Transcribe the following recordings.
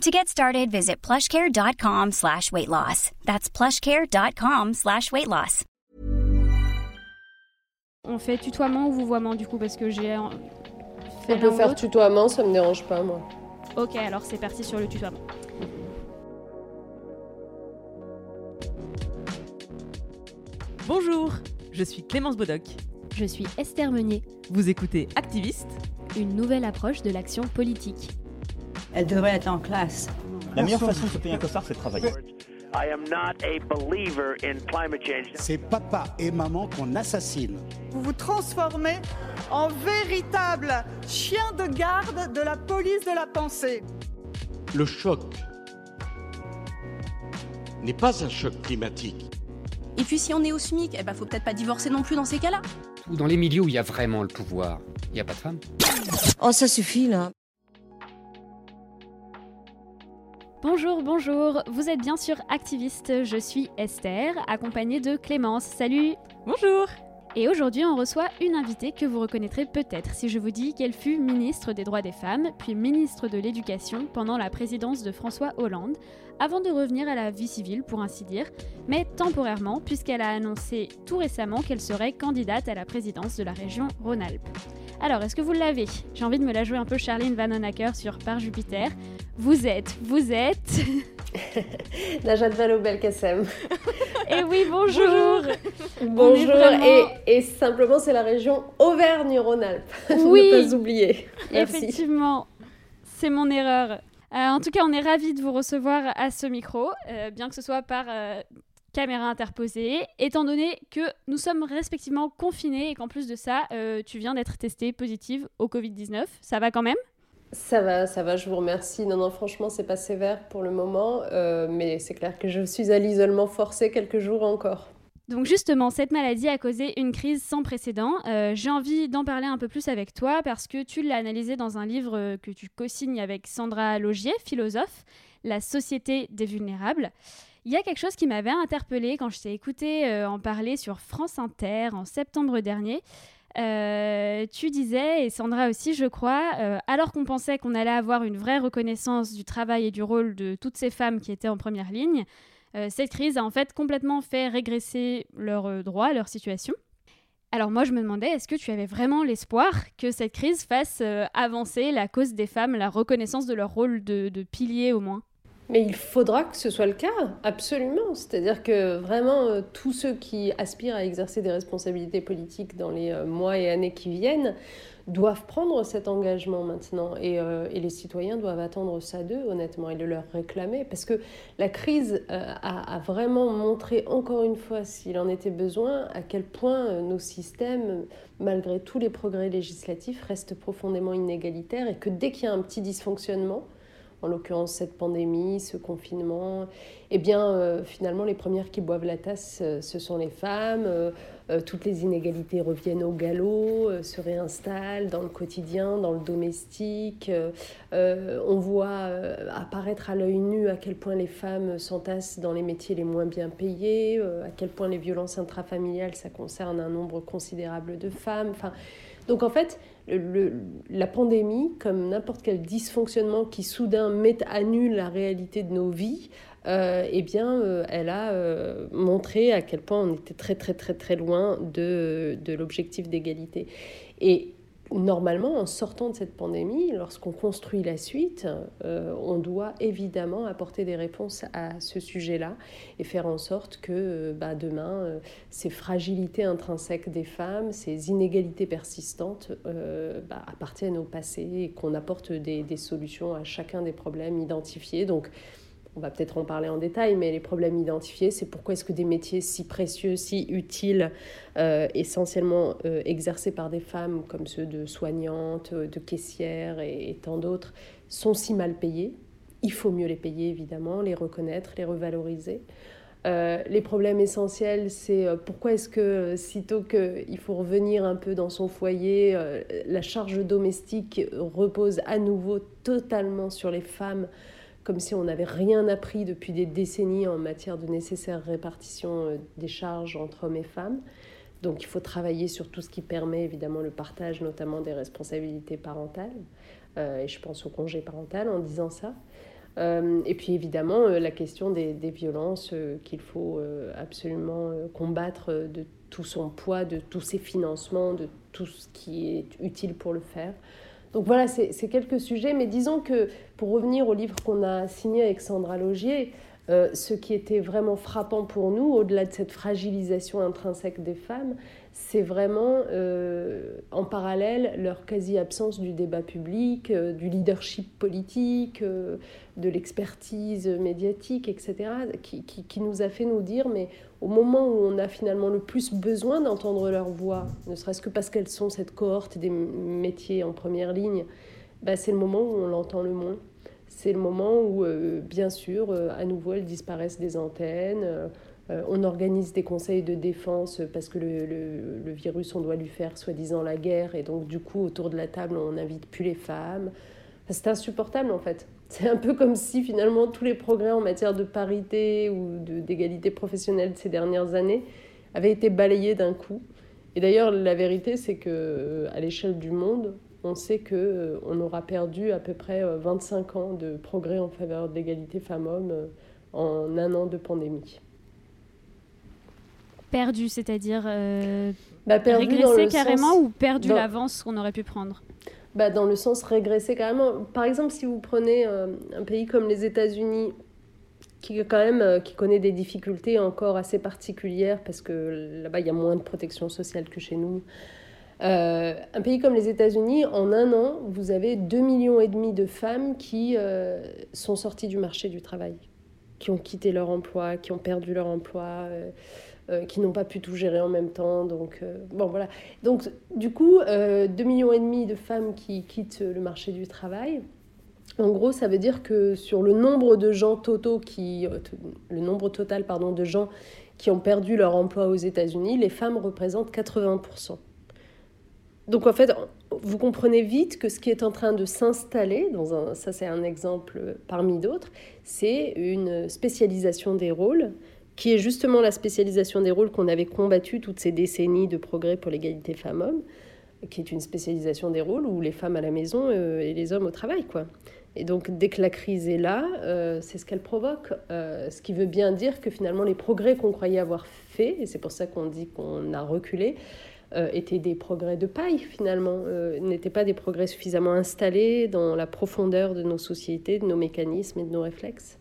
To get started, visit plushcare.com slash weight loss. That's plushcare.com slash weight loss. On fait tutoiement ou vouvoiement du coup parce que j'ai On peut faire tutoiement, ça me dérange pas moi. Ok, alors c'est parti sur le tutoiement. Bonjour, je suis Clémence Bodoc. Je suis Esther Meunier. Vous écoutez Activiste, une nouvelle approche de l'action politique. Elle devrait être en classe. La meilleure façon de se payer un costard, c'est de travailler. C'est papa et maman qu'on assassine. Vous vous transformez en véritable chien de garde de la police de la pensée. Le choc n'est pas un choc climatique. Et puis si on est au SMIC, eh ben faut peut-être pas divorcer non plus dans ces cas-là. Dans les milieux où il y a vraiment le pouvoir, il n'y a pas de femmes. Oh ça suffit là. Bonjour, bonjour, vous êtes bien sûr activiste, je suis Esther, accompagnée de Clémence. Salut Bonjour Et aujourd'hui on reçoit une invitée que vous reconnaîtrez peut-être si je vous dis qu'elle fut ministre des droits des femmes, puis ministre de l'éducation pendant la présidence de François Hollande, avant de revenir à la vie civile pour ainsi dire, mais temporairement puisqu'elle a annoncé tout récemment qu'elle serait candidate à la présidence de la région Rhône-Alpes. Alors, est-ce que vous l'avez J'ai envie de me la jouer un peu Charlene Vanhoenacker sur Par Jupiter. Vous êtes, vous êtes... Najat Vallaud-Belkacem. Et eh oui, bonjour Bonjour, et, simplement c'est la région Auvergne-Rhône-Alpes, oui, ne pas oublier. Effectivement, c'est mon erreur. Euh, en tout cas, on est ravis de vous recevoir à ce micro, euh, bien que ce soit par euh, caméra interposée, étant donné que nous sommes respectivement confinés et qu'en plus de ça, euh, tu viens d'être testée positive au Covid-19. Ça va quand même? Ça va, ça va, je vous remercie. Non, non, franchement, c'est pas sévère pour le moment, euh, mais c'est clair que je suis à l'isolement forcé quelques jours encore. Donc justement, cette maladie a causé une crise sans précédent. Euh, j'ai envie d'en parler un peu plus avec toi parce que tu l'as analysé dans un livre que tu co-signes avec Sandra Logier, philosophe, La société des vulnérables. Il y a quelque chose qui m'avait interpellée quand je t'ai écouté euh, en parler sur France Inter en septembre dernier. Euh, tu disais, et Sandra aussi, je crois, euh, alors qu'on pensait qu'on allait avoir une vraie reconnaissance du travail et du rôle de toutes ces femmes qui étaient en première ligne, cette crise a en fait complètement fait régresser leurs droits, leur situation. Alors moi, je me demandais, est-ce que tu avais vraiment l'espoir que cette crise fasse avancer la cause des femmes, la reconnaissance de leur rôle de, de pilier au moins? Mais il faudra que ce soit le cas, absolument. C'est-à-dire que vraiment, euh, tous ceux qui aspirent à exercer des responsabilités politiques dans les euh, mois et années qui viennent doivent prendre cet engagement maintenant. Et, euh, et les citoyens doivent attendre ça d'eux, honnêtement, et le leur réclamer. Parce que la crise a, a, vraiment montré, encore une fois, s'il en était besoin, à quel point nos systèmes, malgré tous les progrès législatifs, restent profondément inégalitaires et que dès qu'il y a un petit dysfonctionnement, en l'occurrence cette pandémie, ce confinement, eh bien euh, finalement les premières qui boivent la tasse, euh, ce sont les femmes. Euh, toutes les inégalités reviennent au galop, se réinstallent dans le quotidien, dans le domestique. on voit apparaître à l'œil nu à quel point les femmes s'entassent dans les métiers les moins bien payés, à quel point les violences intrafamiliales, ça concerne un nombre considérable de femmes. Enfin, donc en fait, la pandémie, comme n'importe quel dysfonctionnement qui soudain met à nu la réalité de nos vies, euh, eh bien, euh, elle a euh, montré à quel point on était très très très très loin de, de l'objectif d'égalité. Et normalement, en sortant de cette pandémie, lorsqu'on construit la suite, euh, on doit évidemment apporter des réponses à ce sujet-là et faire en sorte que euh, bah, demain, euh, ces fragilités intrinsèques des femmes, ces inégalités persistantes bah, appartiennent au passé et qu'on apporte des, des, solutions à chacun des problèmes identifiés. Donc, on va peut-être en parler en détail, mais les problèmes identifiés, c'est pourquoi est-ce que des métiers si précieux, si utiles, euh, essentiellement euh, exercés par des femmes comme ceux de soignantes, de caissières et, tant d'autres, sont si mal payés? Il faut mieux les payer, évidemment, les reconnaître, les revaloriser. les problèmes essentiels, c'est pourquoi est-ce que sitôt qu'il faut revenir un peu dans son foyer, la charge domestique repose à nouveau totalement sur les femmes comme si on n'avait rien appris depuis des décennies en matière de nécessaire répartition euh, des charges entre hommes et femmes. Donc il faut travailler sur tout ce qui permet évidemment le partage, notamment des responsabilités parentales. Euh, et je pense au congé parental en disant ça. Euh, et puis évidemment la question des, des violences qu'il faut absolument combattre de tout son poids, de tous ses financements, de tout ce qui est utile pour le faire. Donc voilà, c'est quelques sujets, mais disons que pour revenir au livre qu'on a signé avec Sandra Logier, euh, ce qui était vraiment frappant pour nous, au-delà de cette fragilisation intrinsèque des femmes, c'est vraiment euh, en parallèle leur quasi-absence du débat public, euh, du leadership politique, de l'expertise médiatique, etc., qui, qui, nous a fait nous dire, mais au moment où on a finalement le plus besoin d'entendre leur voix, ne serait-ce que parce qu'elles sont cette cohorte des métiers en première ligne, bah, c'est le moment où on l'entend le moins. C'est le moment où, euh, bien sûr, euh, à nouveau, elles disparaissent des antennes. Euh, on organise des conseils de défense parce que le, le, virus, on doit lui faire soi-disant la guerre. Et donc, du coup, autour de la table, on n'invite plus les femmes. c'est insupportable, en fait. C'est un peu comme si finalement tous les progrès en matière de parité ou d'égalité professionnelle de ces dernières années avaient été balayés d'un coup. Et d'ailleurs, la vérité, c'est que euh, à l'échelle du monde, on sait que euh, on aura perdu à peu près 25 euh, ans de progrès en faveur de l'égalité femmes-hommes en un an de pandémie. Perdu, c'est-à-dire bah, régressé carrément ou perdu l'avance qu'on aurait pu prendre bah, dans le sens régresser carrément. Par exemple, si vous prenez euh, un pays comme les États-Unis, qui quand même euh, qui connaît des difficultés encore assez particulières parce que là-bas il y a moins de protection sociale que chez nous. Euh, un pays comme les États-Unis, en un an, vous avez 2,5 millions et demi de femmes qui sont sorties du marché du travail, qui ont quitté leur emploi, qui ont perdu leur emploi. Euh, qui n'ont pas pu tout gérer en même temps. Donc, euh, bon, voilà. Donc, du coup, euh, 2,5 millions de femmes qui quittent le marché du travail. En gros, ça veut dire que sur le nombre de gens totaux qui, euh, le nombre total pardon, de gens qui ont perdu leur emploi aux États-Unis, les femmes représentent 80%. Donc en fait, vous comprenez vite que ce qui est en train de s'installer, dans un, ça c'est un exemple parmi d'autres, c'est une spécialisation des rôles qui est justement la spécialisation des rôles qu'on avait combattu toutes ces décennies de progrès pour l'égalité femmes-hommes, qui est une spécialisation des rôles où les femmes à la maison euh, et les hommes au travail, quoi. Et donc, dès que la crise est là, euh, c'est ce qu'elle provoque. Euh, ce qui veut bien dire que finalement, les progrès qu'on croyait avoir faits, et c'est pour ça qu'on dit qu'on a reculé, étaient des progrès de paille, finalement, n'étaient pas des progrès suffisamment installés dans la profondeur de nos sociétés, de nos mécanismes et de nos réflexes.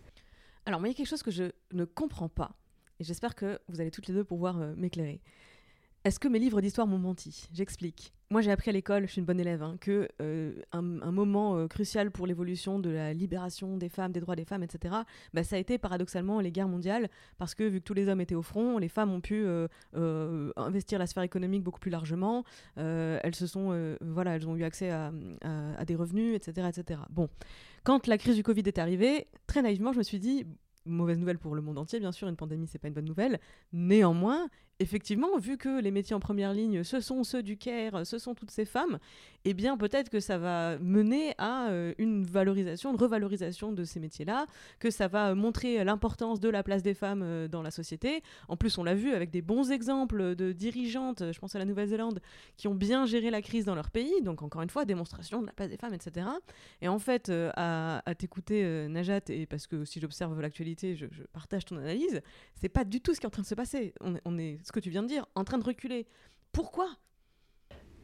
Alors, il y a quelque chose que je ne comprends pas et j'espère que vous allez toutes les deux pouvoir euh, m'éclairer. Est-ce que mes livres d'histoire m'ont menti? J'explique. Moi, j'ai appris à l'école, je suis une bonne élève, hein, que euh, un, moment euh, crucial pour l'évolution de la libération des femmes, des droits des femmes, etc., bah, ça a été paradoxalement les guerres mondiales, parce que vu que tous les hommes étaient au front, les femmes ont pu investir la sphère économique beaucoup plus largement. elles se sont, voilà, elles ont eu accès à, à, des revenus, etc., etc. Bon, quand la crise du Covid est arrivée, très naïvement, je me suis dit mauvaise nouvelle pour le monde entier, bien sûr, une pandémie, c'est pas une bonne nouvelle. Néanmoins, effectivement, vu que les métiers en première ligne, ce sont ceux du CARE, ce sont toutes ces femmes, eh bien peut-être que ça va mener à euh, une valorisation, une revalorisation de ces métiers-là, que ça va montrer l'importance de la place des femmes euh, dans la société. En plus, on l'a vu avec des bons exemples de dirigeantes, je pense à la Nouvelle-Zélande, qui ont bien géré la crise dans leur pays, donc encore une fois, démonstration de la place des femmes, etc. Et en fait, euh, à, t'écouter, Najat, et parce que si j'observe l'actualité, je, partage ton analyse, c'est pas du tout ce qui est en train de se passer. On on est ce que tu viens de dire, en train de reculer. Pourquoi?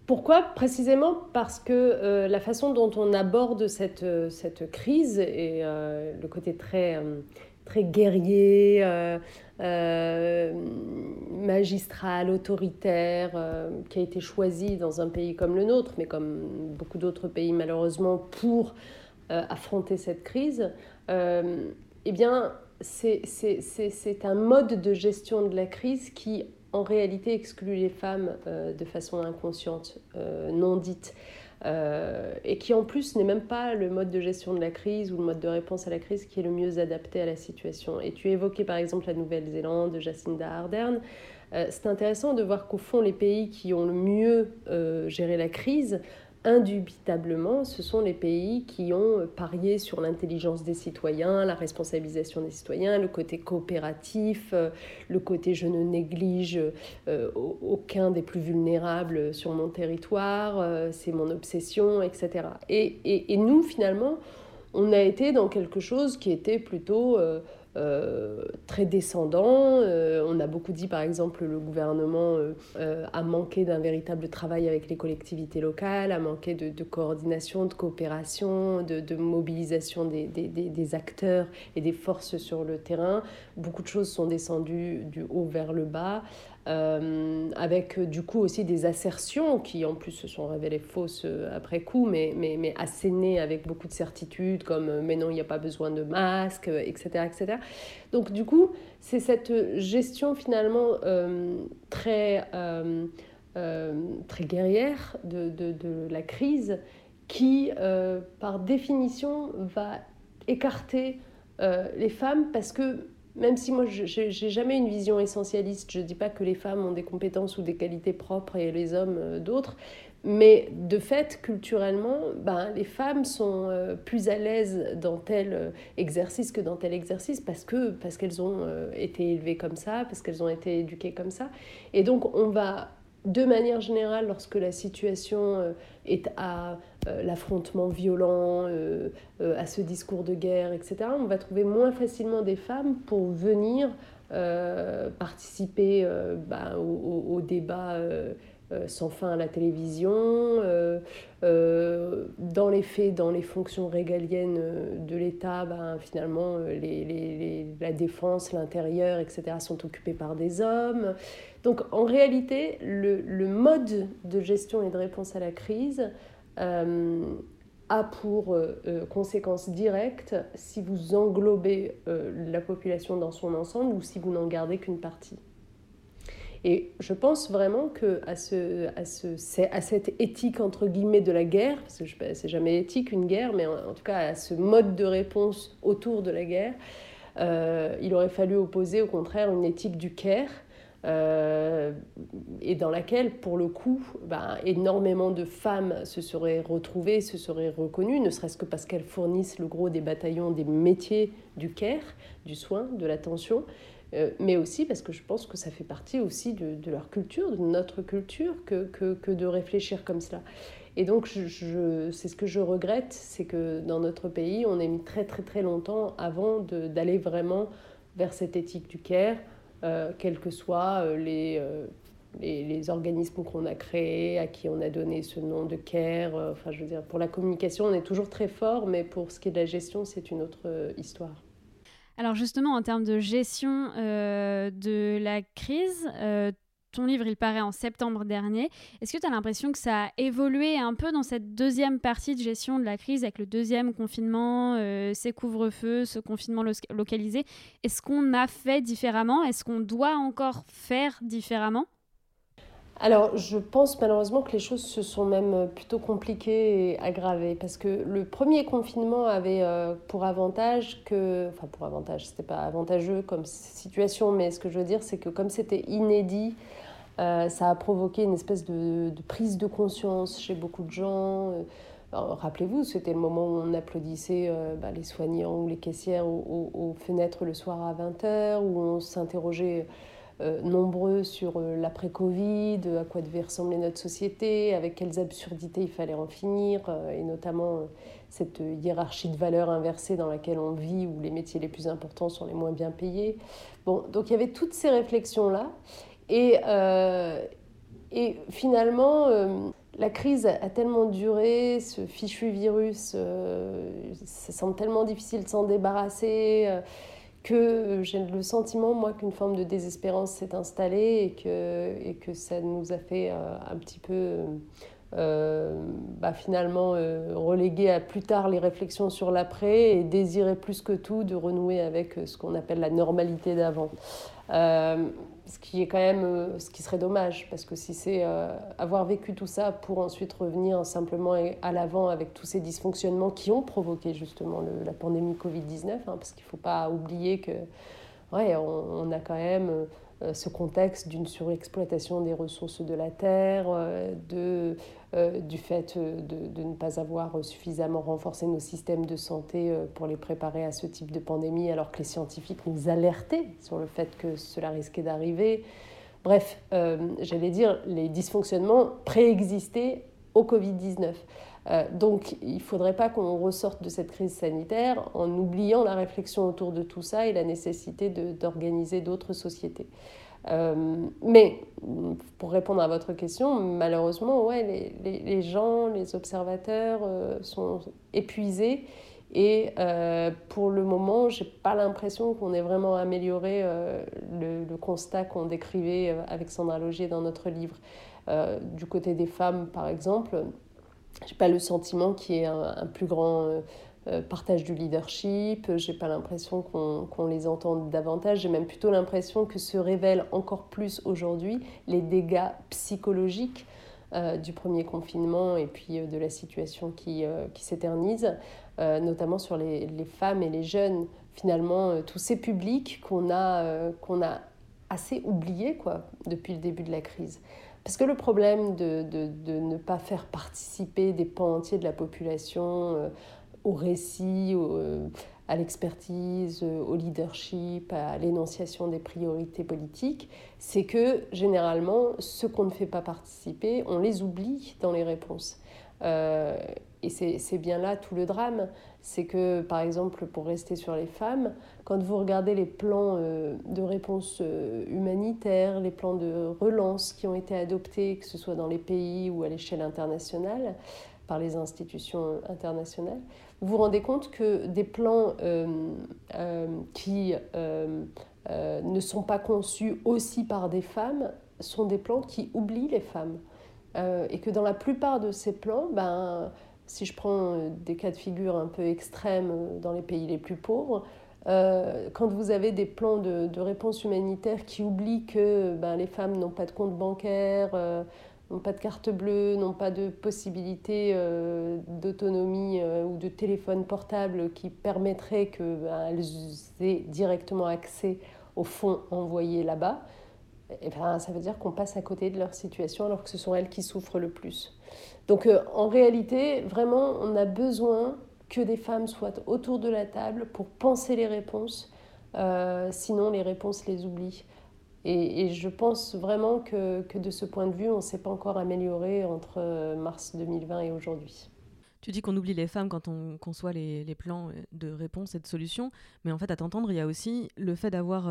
Pourquoi? Précisément parce que euh, la façon dont on aborde cette, euh, cette crise et euh, le côté très, très guerrier, magistral, autoritaire, qui a été choisi dans un pays comme le nôtre, mais comme beaucoup d'autres pays malheureusement, pour affronter cette crise, eh bien, c'est un mode de gestion de la crise qui en réalité exclut les femmes euh, de façon inconsciente, euh, non dite. et qui en plus n'est même pas le mode de gestion de la crise ou le mode de réponse à la crise qui est le mieux adapté à la situation. Et tu évoquais par exemple la Nouvelle-Zélande, Jacinda Ardern. c'est intéressant de voir qu'au fond, les pays qui ont le mieux géré la crise indubitablement, ce sont les pays qui ont parié sur l'intelligence des citoyens, la responsabilisation des citoyens, le côté coopératif, euh, le côté je ne néglige euh, aucun des plus vulnérables sur mon territoire, euh, c'est mon obsession, etc. Et, et, nous, finalement, on a été dans quelque chose qui était plutôt très descendant. Euh, on a beaucoup dit, par exemple, le gouvernement euh, a manqué d'un véritable travail avec les collectivités locales, a manqué de, coordination, de coopération, de, mobilisation des, acteurs et des forces sur le terrain. Beaucoup de choses sont descendues du haut vers le bas. Euh, avec euh, du coup aussi des assertions qui en plus se sont révélées fausses euh, après coup, mais, mais, mais assénées avec beaucoup de certitude, comme mais non, il n'y a pas besoin de masque, etc. etc. Donc du coup, c'est cette gestion finalement très, très guerrière de, de, de, la crise qui, par définition, va écarter les femmes parce que même si moi, je n'ai jamais une vision essentialiste, je ne dis pas que les femmes ont des compétences ou des qualités propres et les hommes euh, d'autres, mais de fait, culturellement, ben, les femmes sont euh, plus à l'aise dans tel euh, exercice que dans tel exercice parce que parce qu'elles ont été élevées comme ça, parce qu'elles ont été éduquées comme ça. Et donc, on va de manière générale, lorsque la situation est à l'affrontement violent, euh, à ce discours de guerre, etc., on va trouver moins facilement des femmes pour venir participer bah, au, débat sans fin à la télévision, dans les faits, dans les fonctions régaliennes de l'État, ben, finalement, la défense, l'intérieur, etc., sont occupés par des hommes. Donc en réalité, le, mode de gestion et de réponse à la crise euh, a pour euh, euh, conséquence directe si vous englobez la population dans son ensemble ou si vous n'en gardez qu'une partie. Et je pense vraiment que à, ce, à, ce, à cette éthique entre guillemets de la guerre, parce que c'est jamais éthique une guerre, mais en, tout cas à ce mode de réponse autour de la guerre, il aurait fallu opposer au contraire une éthique du care euh, et dans laquelle, pour le coup, ben, énormément de femmes se seraient retrouvées, se seraient reconnues, ne serait-ce que parce qu'elles fournissent le gros des bataillons des métiers du care, du soin, de l'attention, euh, mais aussi parce que je pense que ça fait partie aussi de, leur culture, de notre culture, que, que, que, de réfléchir comme cela. Et donc, je, c'est ce que je regrette, c'est que dans notre pays, on ait mis très très très longtemps avant d'aller vraiment vers cette éthique du care, euh, quels que soient euh, euh, les, les, organismes qu'on a créés, à qui on a donné ce nom de CARE. enfin, je veux dire, pour la communication, on est toujours très fort, mais pour ce qui est de la gestion, c'est une autre histoire. Alors justement, en termes de gestion de la crise, ton livre, il paraît en septembre dernier. Est-ce que tu as l'impression que ça a évolué un peu dans cette deuxième partie de gestion de la crise avec le deuxième confinement, euh, ces couvre-feux, ce confinement localisé? Est-ce qu'on a fait différemment? Est-ce qu'on doit encore faire différemment? Alors, je pense malheureusement que les choses se sont même plutôt compliquées et aggravées parce que le premier confinement avait euh, pour avantage que, enfin pour avantage, c'était pas avantageux comme situation, mais ce que je veux dire, c'est que comme c'était inédit, euh, ça a provoqué une espèce de, prise de conscience chez beaucoup de gens. Euh, rappelez-vous, c'était le moment où on applaudissait euh, bah, les soignants ou les caissières aux, fenêtres le soir à 20h, où on s'interrogeait nombreux sur l'après-Covid, à quoi devait ressembler notre société, avec quelles absurdités il fallait en finir, et notamment cette hiérarchie de valeurs inversée dans laquelle on vit, où les métiers les plus importants sont les moins bien payés. Bon, donc il y avait toutes ces réflexions-là. Et, euh, et finalement, euh, la crise a tellement duré, ce fichu virus, euh, ça semble tellement difficile de s'en débarrasser que j'ai le sentiment, moi, qu'une forme de désespérance s'est installée et que, et que ça nous a fait un petit peu bah, finalement reléguer à plus tard les réflexions sur l'après et désirer plus que tout de renouer avec ce qu'on appelle la normalité d'avant. Ce qui est quand même ce qui serait dommage parce que si c'est avoir vécu tout ça pour ensuite revenir simplement à l'avant avec tous ces dysfonctionnements qui ont provoqué justement la pandémie Covid-19 hein, parce qu'il ne faut pas oublier que ouais, on, a quand même euh, ce contexte d'une surexploitation des ressources de la terre, euh, de, euh, du fait de, de, ne pas avoir suffisamment renforcé nos systèmes de santé pour les préparer à ce type de pandémie, alors que les scientifiques nous alertaient sur le fait que cela risquait d'arriver. Bref, j'allais dire, les dysfonctionnements préexistaient au Covid-19. Euh, donc il ne faudrait pas qu'on ressorte de cette crise sanitaire en oubliant la réflexion autour de tout ça et la nécessité d'organiser d'autres sociétés. Euh, mais pour répondre à votre question, malheureusement, ouais, les, les, gens, les observateurs euh, sont épuisés et pour le moment, je n'ai pas l'impression qu'on ait vraiment amélioré le, le, constat qu'on décrivait avec Sandra Logier dans notre livre. du côté des femmes, par exemple, j'ai pas le sentiment qu'il y ait un, plus grand euh, euh, partage du leadership, j'ai pas l'impression qu'on les entende davantage, j'ai même plutôt l'impression que se révèlent encore plus aujourd'hui les dégâts psychologiques euh, du premier confinement et puis de la situation qui, qui s'éternise, notamment sur les, les, femmes et les jeunes. Finalement, tous ces publics qu'on a, qu'on a assez oubliés quoi, depuis le début de la crise. Parce que le problème de, de, ne pas faire participer des pans entiers de la population euh, au récit, euh, à l'expertise, euh, au leadership, à l'énonciation des priorités politiques, c'est que généralement, ceux qu'on ne fait pas participer, on les oublie dans les réponses. et c'est bien là tout le drame c'est que, par exemple, pour rester sur les femmes, quand vous regardez les plans euh, de réponse euh, humanitaire, les plans de relance qui ont été adoptés, que ce soit dans les pays ou à l'échelle internationale, par les institutions internationales, vous vous rendez compte que des plans euh, qui ne sont pas conçus aussi par des femmes sont des plans qui oublient les femmes. et que dans la plupart de ces plans, ben, si je prends euh, des cas de figure un peu extrêmes euh, dans les pays les plus pauvres, euh, quand vous avez des plans de, de, réponse humanitaire qui oublient que ben, les femmes n'ont pas de compte bancaire, n'ont pas de carte bleue, n'ont pas de possibilité d'autonomie ou de téléphone portable qui permettrait qu'elles ben, aient directement accès aux fonds envoyés là-bas, eh ben, ça veut dire qu'on passe à côté de leur situation alors que ce sont elles qui souffrent le plus. Donc euh, en réalité, vraiment, on a besoin que des femmes soient autour de la table pour penser les réponses, euh, sinon les réponses les oublient. Et, je pense vraiment que, que, de ce point de vue, on ne s'est pas encore amélioré entre euh, mars 2020 et aujourd'hui. Tu dis qu'on oublie les femmes quand on conçoit les, les, plans de réponse et de solutions, mais en fait, à t'entendre, il y a aussi le fait d'avoir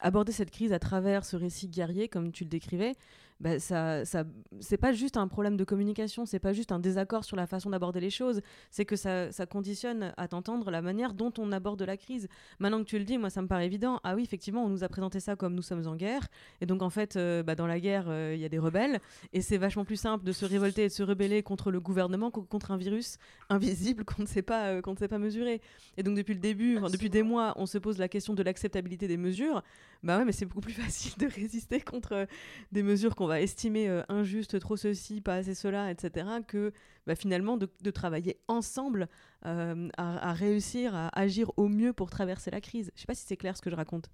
abordé cette crise à travers ce récit guerrier, comme tu le décrivais, bah, ça, ça c'est pas juste un problème de communication, c'est pas juste un désaccord sur la façon d'aborder les choses, c'est que ça, ça, conditionne à t'entendre la manière dont on aborde la crise. Maintenant que tu le dis, moi ça me paraît évident. Ah oui, effectivement, on nous a présenté ça comme nous sommes en guerre, et donc en fait, euh, bah, dans la guerre, euh, il y a des rebelles, et c'est vachement plus simple de se révolter et de se rebeller contre le gouvernement que contre un virus invisible qu'on ne sait pas, euh, qu'on ne sait pas mesurer. Et donc depuis le début, depuis des mois, on se pose la question de l'acceptabilité des mesures. Bah ouais, mais c'est beaucoup plus facile de résister contre des mesures qu'on va estimer euh, injuste, trop ceci, pas assez cela, etc., que bah, finalement de, travailler ensemble euh, à, réussir à agir au mieux pour traverser la crise. Je sais pas si c'est clair ce que je raconte.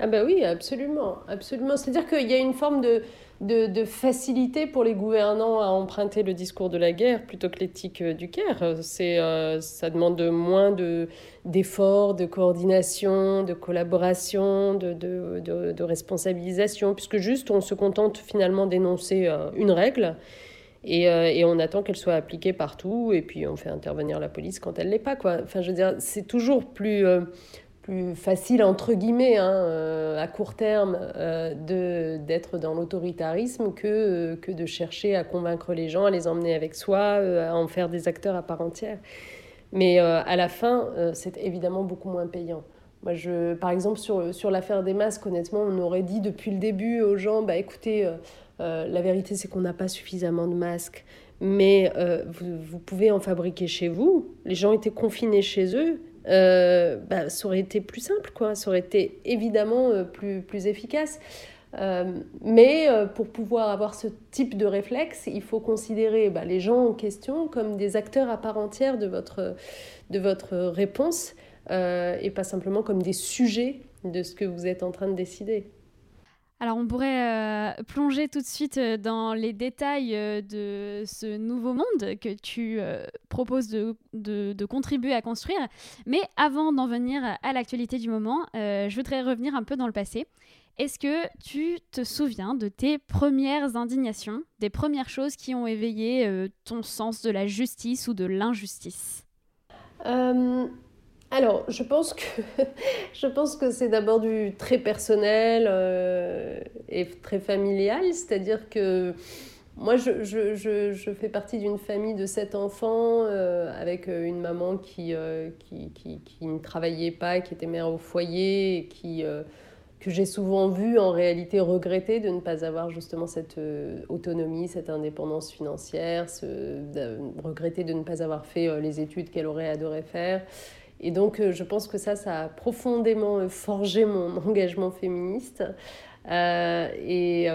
Ah ben oui, absolument, absolument. C'est-à-dire qu'il y a une forme de, de, facilité pour les gouvernants à emprunter le discours de la guerre plutôt que l'éthique euh, du Caire. Euh, ça demande moins de, d'efforts, de coordination, de collaboration, de, de, de, responsabilisation, puisque juste on se contente finalement d'énoncer euh, une règle. Et, et, on attend qu'elle soit appliquée partout, et puis on fait intervenir la police quand elle l'est pas. Quoi. Enfin, je veux dire, c'est toujours plus, plus facile, entre guillemets, hein, euh, à court terme, euh, de, d'être dans l'autoritarisme que, euh, que de chercher à convaincre les gens, à les emmener avec soi, à en faire des acteurs à part entière. Mais à la fin, c'est évidemment beaucoup moins payant. moi, je, par exemple, sur, sur l'affaire des masques, honnêtement, on aurait dit depuis le début aux gens, bah écoutez, la vérité c'est qu'on n'a pas suffisamment de masques, mais vous, vous, pouvez en fabriquer chez vous. Les gens étaient confinés chez eux. Bah, ça aurait été plus simple, quoi. Ça aurait été évidemment plus, plus efficace. Euh, mais euh, pour pouvoir avoir ce type de réflexe, il faut considérer bah, les gens en question comme des acteurs à part entière de votre, de votre réponse euh, et pas simplement comme des sujets de ce que vous êtes en train de décider. Alors on pourrait plonger tout de suite dans les détails de ce nouveau monde que tu proposes de, contribuer à construire. Mais avant d'en venir à l'actualité du moment, je voudrais revenir un peu dans le passé. Est-ce que tu te souviens de tes premières indignations, des premières choses qui ont éveillé euh, ton sens de la justice ou de l'injustice? Euh, Alors, je pense que, que c'est d'abord du très personnel euh, et très familial, c'est-à-dire que moi, je, je, je, je, fais partie d'une famille de sept enfants avec une maman qui, qui, qui, qui, ne travaillait pas, qui était mère au foyer qui que j'ai souvent vu en réalité regretter de ne pas avoir justement cette euh, autonomie, cette indépendance financière, de, regretter de ne pas avoir fait euh, les études qu'elle aurait adoré faire. Et donc euh, je pense que ça, ça a profondément forgé mon engagement féministe. et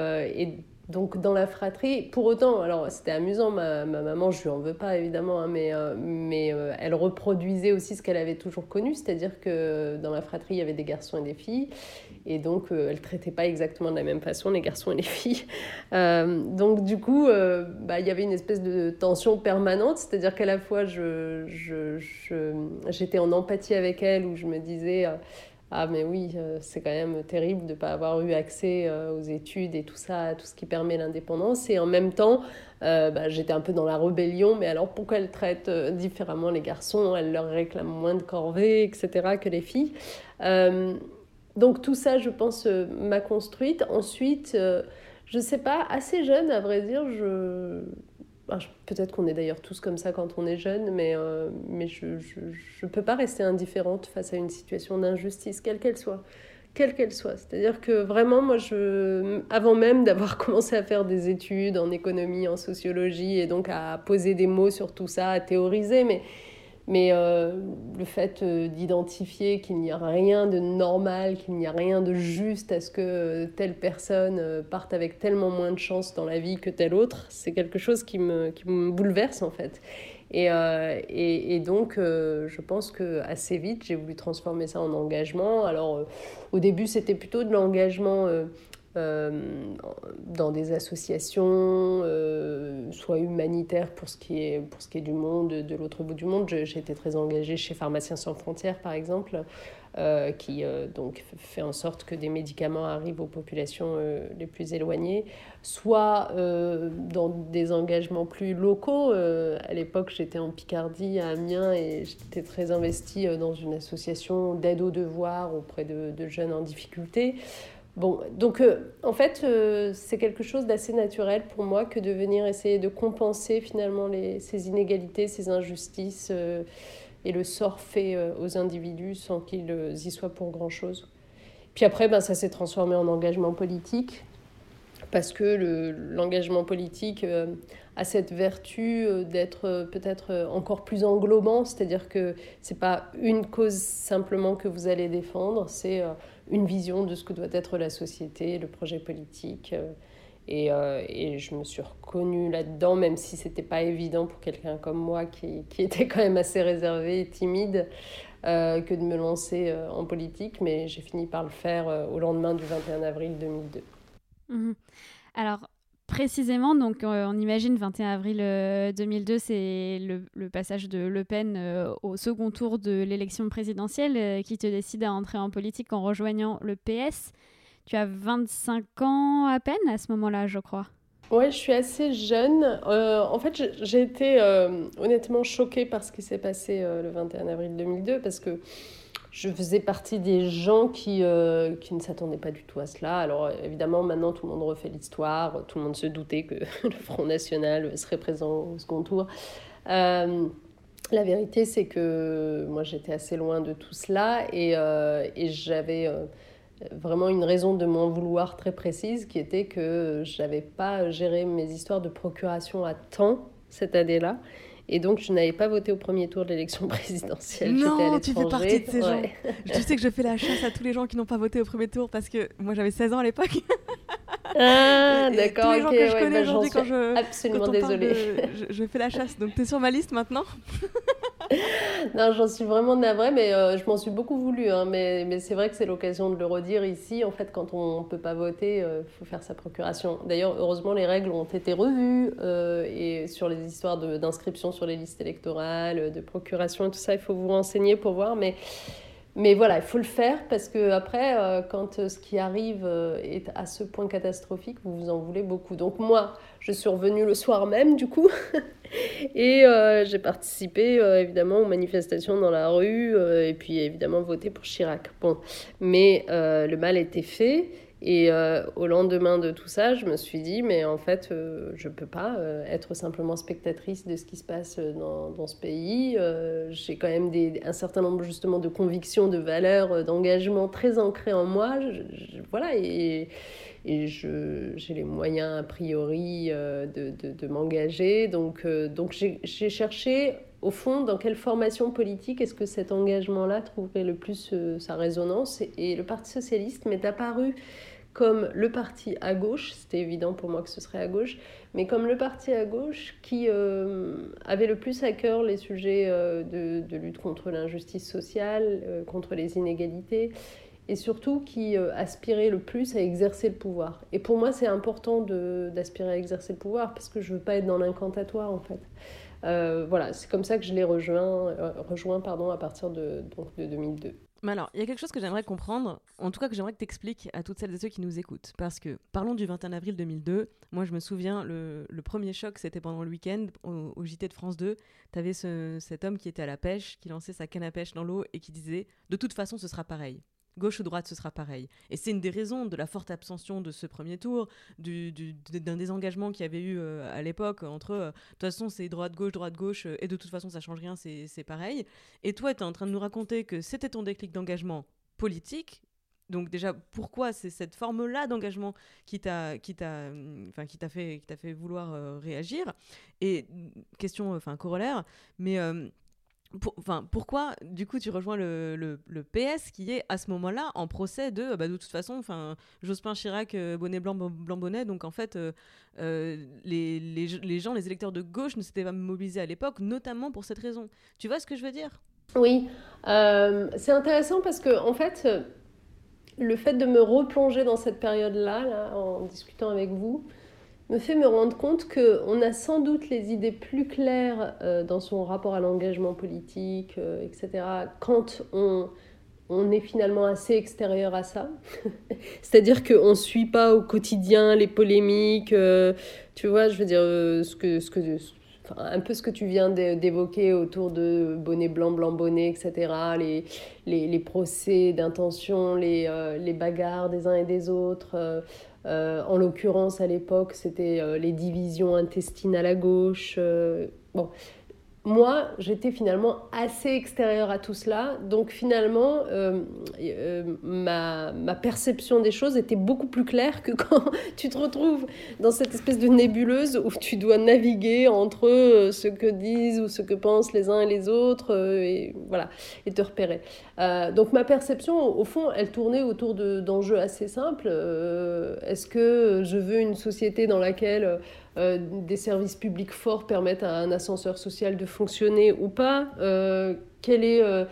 donc dans la fratrie, pour autant, alors c'était amusant, ma, ma, maman, je lui en veux pas évidemment, hein, mais, euh, mais euh, elle reproduisait aussi ce qu'elle avait toujours connu, c'est-à-dire que dans la fratrie, il y avait des garçons et des filles, et donc euh, elle traitait pas exactement de la même façon les garçons et les filles. donc du coup, bah, il y avait une espèce de tension permanente, c'est-à-dire qu'à la fois, je, je, j'étais en empathie avec elle, où je me disais ah mais oui, euh, c'est quand même terrible de ne pas avoir eu accès euh, aux études et tout ça, tout ce qui permet l'indépendance. Et en même temps, euh, bah, j'étais un peu dans la rébellion, mais alors pourquoi elle traite différemment les garçons? Elle leur réclame moins de corvées, etc., que les filles. donc tout ça, je pense, m'a construite. Ensuite, je ne sais pas, assez jeune, à vrai dire, je Peut-être qu'on est d'ailleurs tous comme ça quand on est jeune, mais, euh, je ne peux pas rester indifférente face à une situation d'injustice, quelle qu'elle soit. Quelle qu'elle soit. C'est-à-dire que vraiment, moi, je, avant même d'avoir commencé à faire des études en économie, en sociologie, et donc à poser des mots sur tout ça, à théoriser, mais mais euh, le fait euh, d'identifier qu'il n'y a rien de normal, qu'il n'y a rien de juste à ce que telle personne euh, parte avec tellement moins de chance dans la vie que telle autre, c'est quelque chose qui me, qui me bouleverse en fait. Et, et, et donc, je pense que assez vite, j'ai voulu transformer ça en engagement. Alors, au début, c'était plutôt de l'engagement euh, dans des associations, euh, soit humanitaires pour ce, qui est, pour ce qui est du monde, de l'autre bout du monde. J'ai été très engagée chez Pharmaciens sans frontières, par exemple, euh, qui donc fait en sorte que des médicaments arrivent aux populations les plus éloignées, soit dans des engagements plus locaux. à l'époque, j'étais en Picardie, à Amiens, et j'étais très investie dans une association d'aide aux devoirs auprès de jeunes en difficulté. Bon, donc euh, en fait, euh, c'est quelque chose d'assez naturel pour moi que de venir essayer de compenser finalement les, ces inégalités, ces injustices euh, et le sort fait aux individus sans qu'ils y soient pour grand-chose. Puis après, ben, ça s'est transformé en engagement politique parce que l'engagement politique a cette vertu d'être peut-être encore plus englobant, c'est-à-dire que ce n'est pas une cause simplement que vous allez défendre, c'est une vision de ce que doit être la société, le projet politique. Euh, et, euh, et, je me suis reconnue là-dedans, même si c'était pas évident pour quelqu'un comme moi qui, qui, était quand même assez réservé et timide euh, que de me lancer en politique. Mais j'ai fini par le faire au lendemain du 21 avril 2002. Mmh Alors, Précisément, donc euh, on imagine 21 avril 2002, euh, c'est le, passage de Le Pen euh, au second tour de l'élection présidentielle qui te décide à entrer en politique en rejoignant le PS. Tu as 25 ans à peine à ce moment-là, je crois. Ouais, je suis assez jeune. en fait, j'ai été honnêtement choquée par ce qui s'est passé le 21 avril 2002 parce que je faisais partie des gens qui, euh, qui ne s'attendaient pas du tout à cela. Alors évidemment, maintenant, tout le monde refait l'histoire, tout le monde se doutait que le Front National serait présent au second tour. Euh, La vérité, c'est que moi, j'étais assez loin de tout cela et, euh, et j'avais vraiment une raison de m'en vouloir très précise qui était que je n'avais pas géré mes histoires de procuration à temps cette année-là. Et donc, je n'avais pas voté au premier tour de l'élection présidentielle. Non, tu fais partie de ces gens. Je sais que je fais la chasse à tous les gens qui n'ont pas voté au premier tour parce que moi, j'avais 16 ans à l'époque. Ah, d'accord. Tous les gens que je connais bah, aujourd'hui, quand je. Absolument désolée. je, je, fais la chasse. Donc, tu es sur ma liste maintenant non, j'en suis vraiment navrée, mais euh, je m'en suis beaucoup voulu. Hein, mais, mais c'est vrai que c'est l'occasion de le redire ici. En fait, quand on ne peut pas voter, il euh, faut faire sa procuration. D'ailleurs, heureusement, les règles ont été revues euh, et sur les histoires d'inscription sur les listes électorales, de procuration et tout ça, il faut vous renseigner pour voir. Mais mais voilà, il faut le faire parce que après, euh, quand euh, ce qui arrive euh, est à ce point catastrophique, vous vous en voulez beaucoup. Donc moi, je suis revenue le soir même du coup et j'ai participé évidemment aux manifestations dans la rue et puis évidemment voté pour Chirac. Bon, mais le mal était fait et euh, au lendemain de tout ça, je me suis dit, mais en fait, euh, je ne peux pas euh, être simplement spectatrice de ce qui se passe dans, dans ce pays. j'ai quand même des, un certain nombre justement de convictions, de valeurs, d'engagement très ancrées en moi. voilà, et, et j'ai les moyens a priori de, de, de m'engager. Donc, donc j'ai cherché au fond, dans quelle formation politique est-ce que cet engagement-là trouverait le plus sa résonance Et le Parti socialiste m'est apparu comme le parti à gauche, c'était évident pour moi que ce serait à gauche, mais comme le parti à gauche qui euh, avait le plus à cœur les sujets euh, de, lutte contre l'injustice sociale, euh, contre les inégalités, et surtout qui aspirait le plus à exercer le pouvoir. Et pour moi, c'est important d'aspirer à exercer le pouvoir parce que je ne veux pas être dans l'incantatoire en fait. voilà, c'est comme ça que je l'ai rejoint, rejoint pardon, à partir de, donc, de 2002. Mais alors, il y a quelque chose que j'aimerais comprendre, en tout cas que j'aimerais que tu expliques à toutes celles et ceux qui nous écoutent. Parce que, parlons du 21 avril 2002. Moi, je me souviens, le, premier choc, c'était pendant le week-end, au, JT de France 2. Tu avais cet homme qui était à la pêche, qui lançait sa canne à pêche dans l'eau et qui disait De toute façon, ce sera pareil. Gauche ou droite, ce sera pareil. Et c'est une des raisons de la forte abstention de ce premier tour, d'un désengagement qu'il y avait eu euh, à l'époque entre euh, de toute façon c'est droite-gauche, droite-gauche, euh, et de toute façon ça change rien, c'est pareil. Et toi, tu es en train de nous raconter que c'était ton déclic d'engagement politique. Donc déjà, pourquoi c'est cette forme-là d'engagement qui t'a t'a enfin fait fait vouloir réagir? Et question enfin corollaire, mais enfin, pourquoi, du coup, tu rejoins le, PS qui est à ce moment-là en procès de, bah, de toute façon, enfin, Jospin Chirac, euh, bonnet blanc, blanc bonnet, donc en fait, euh, euh, les, gens, les électeurs de gauche ne s'étaient pas mobilisés à l'époque, notamment pour cette raison. Tu vois ce que je veux dire? Oui, c'est intéressant parce que, en fait, le fait de me replonger dans cette période-là, là, en discutant avec vous, me fait me rendre compte qu'on a sans doute les idées plus claires euh, dans son rapport à l'engagement politique, euh, etc., quand on, on est finalement assez extérieur à ça. C'est-à-dire qu'on ne suit pas au quotidien les polémiques, euh, tu vois, je veux dire, ce que, ce que, un peu ce que tu viens d'évoquer autour de bonnet blanc, blanc bonnet, etc., les, les, les procès d'intention, les, les bagarres des uns et des autres. En l'occurrence, à l'époque, c'était euh, les divisions intestines à la gauche. Euh, moi, j'étais finalement assez extérieure à tout cela. Donc finalement, euh, euh, ma, perception des choses était beaucoup plus claire que quand tu te retrouves dans cette espèce de nébuleuse où tu dois naviguer entre euh, ce que disent ou ce que pensent les uns et les autres et, voilà, et te repérer. donc ma perception, au fond, elle tournait autour d'enjeux assez simples. Est-ce que je veux une société dans laquelle euh, des services publics forts permettent à un ascenseur social de fonctionner ou pas. Euh, quel, est, euh,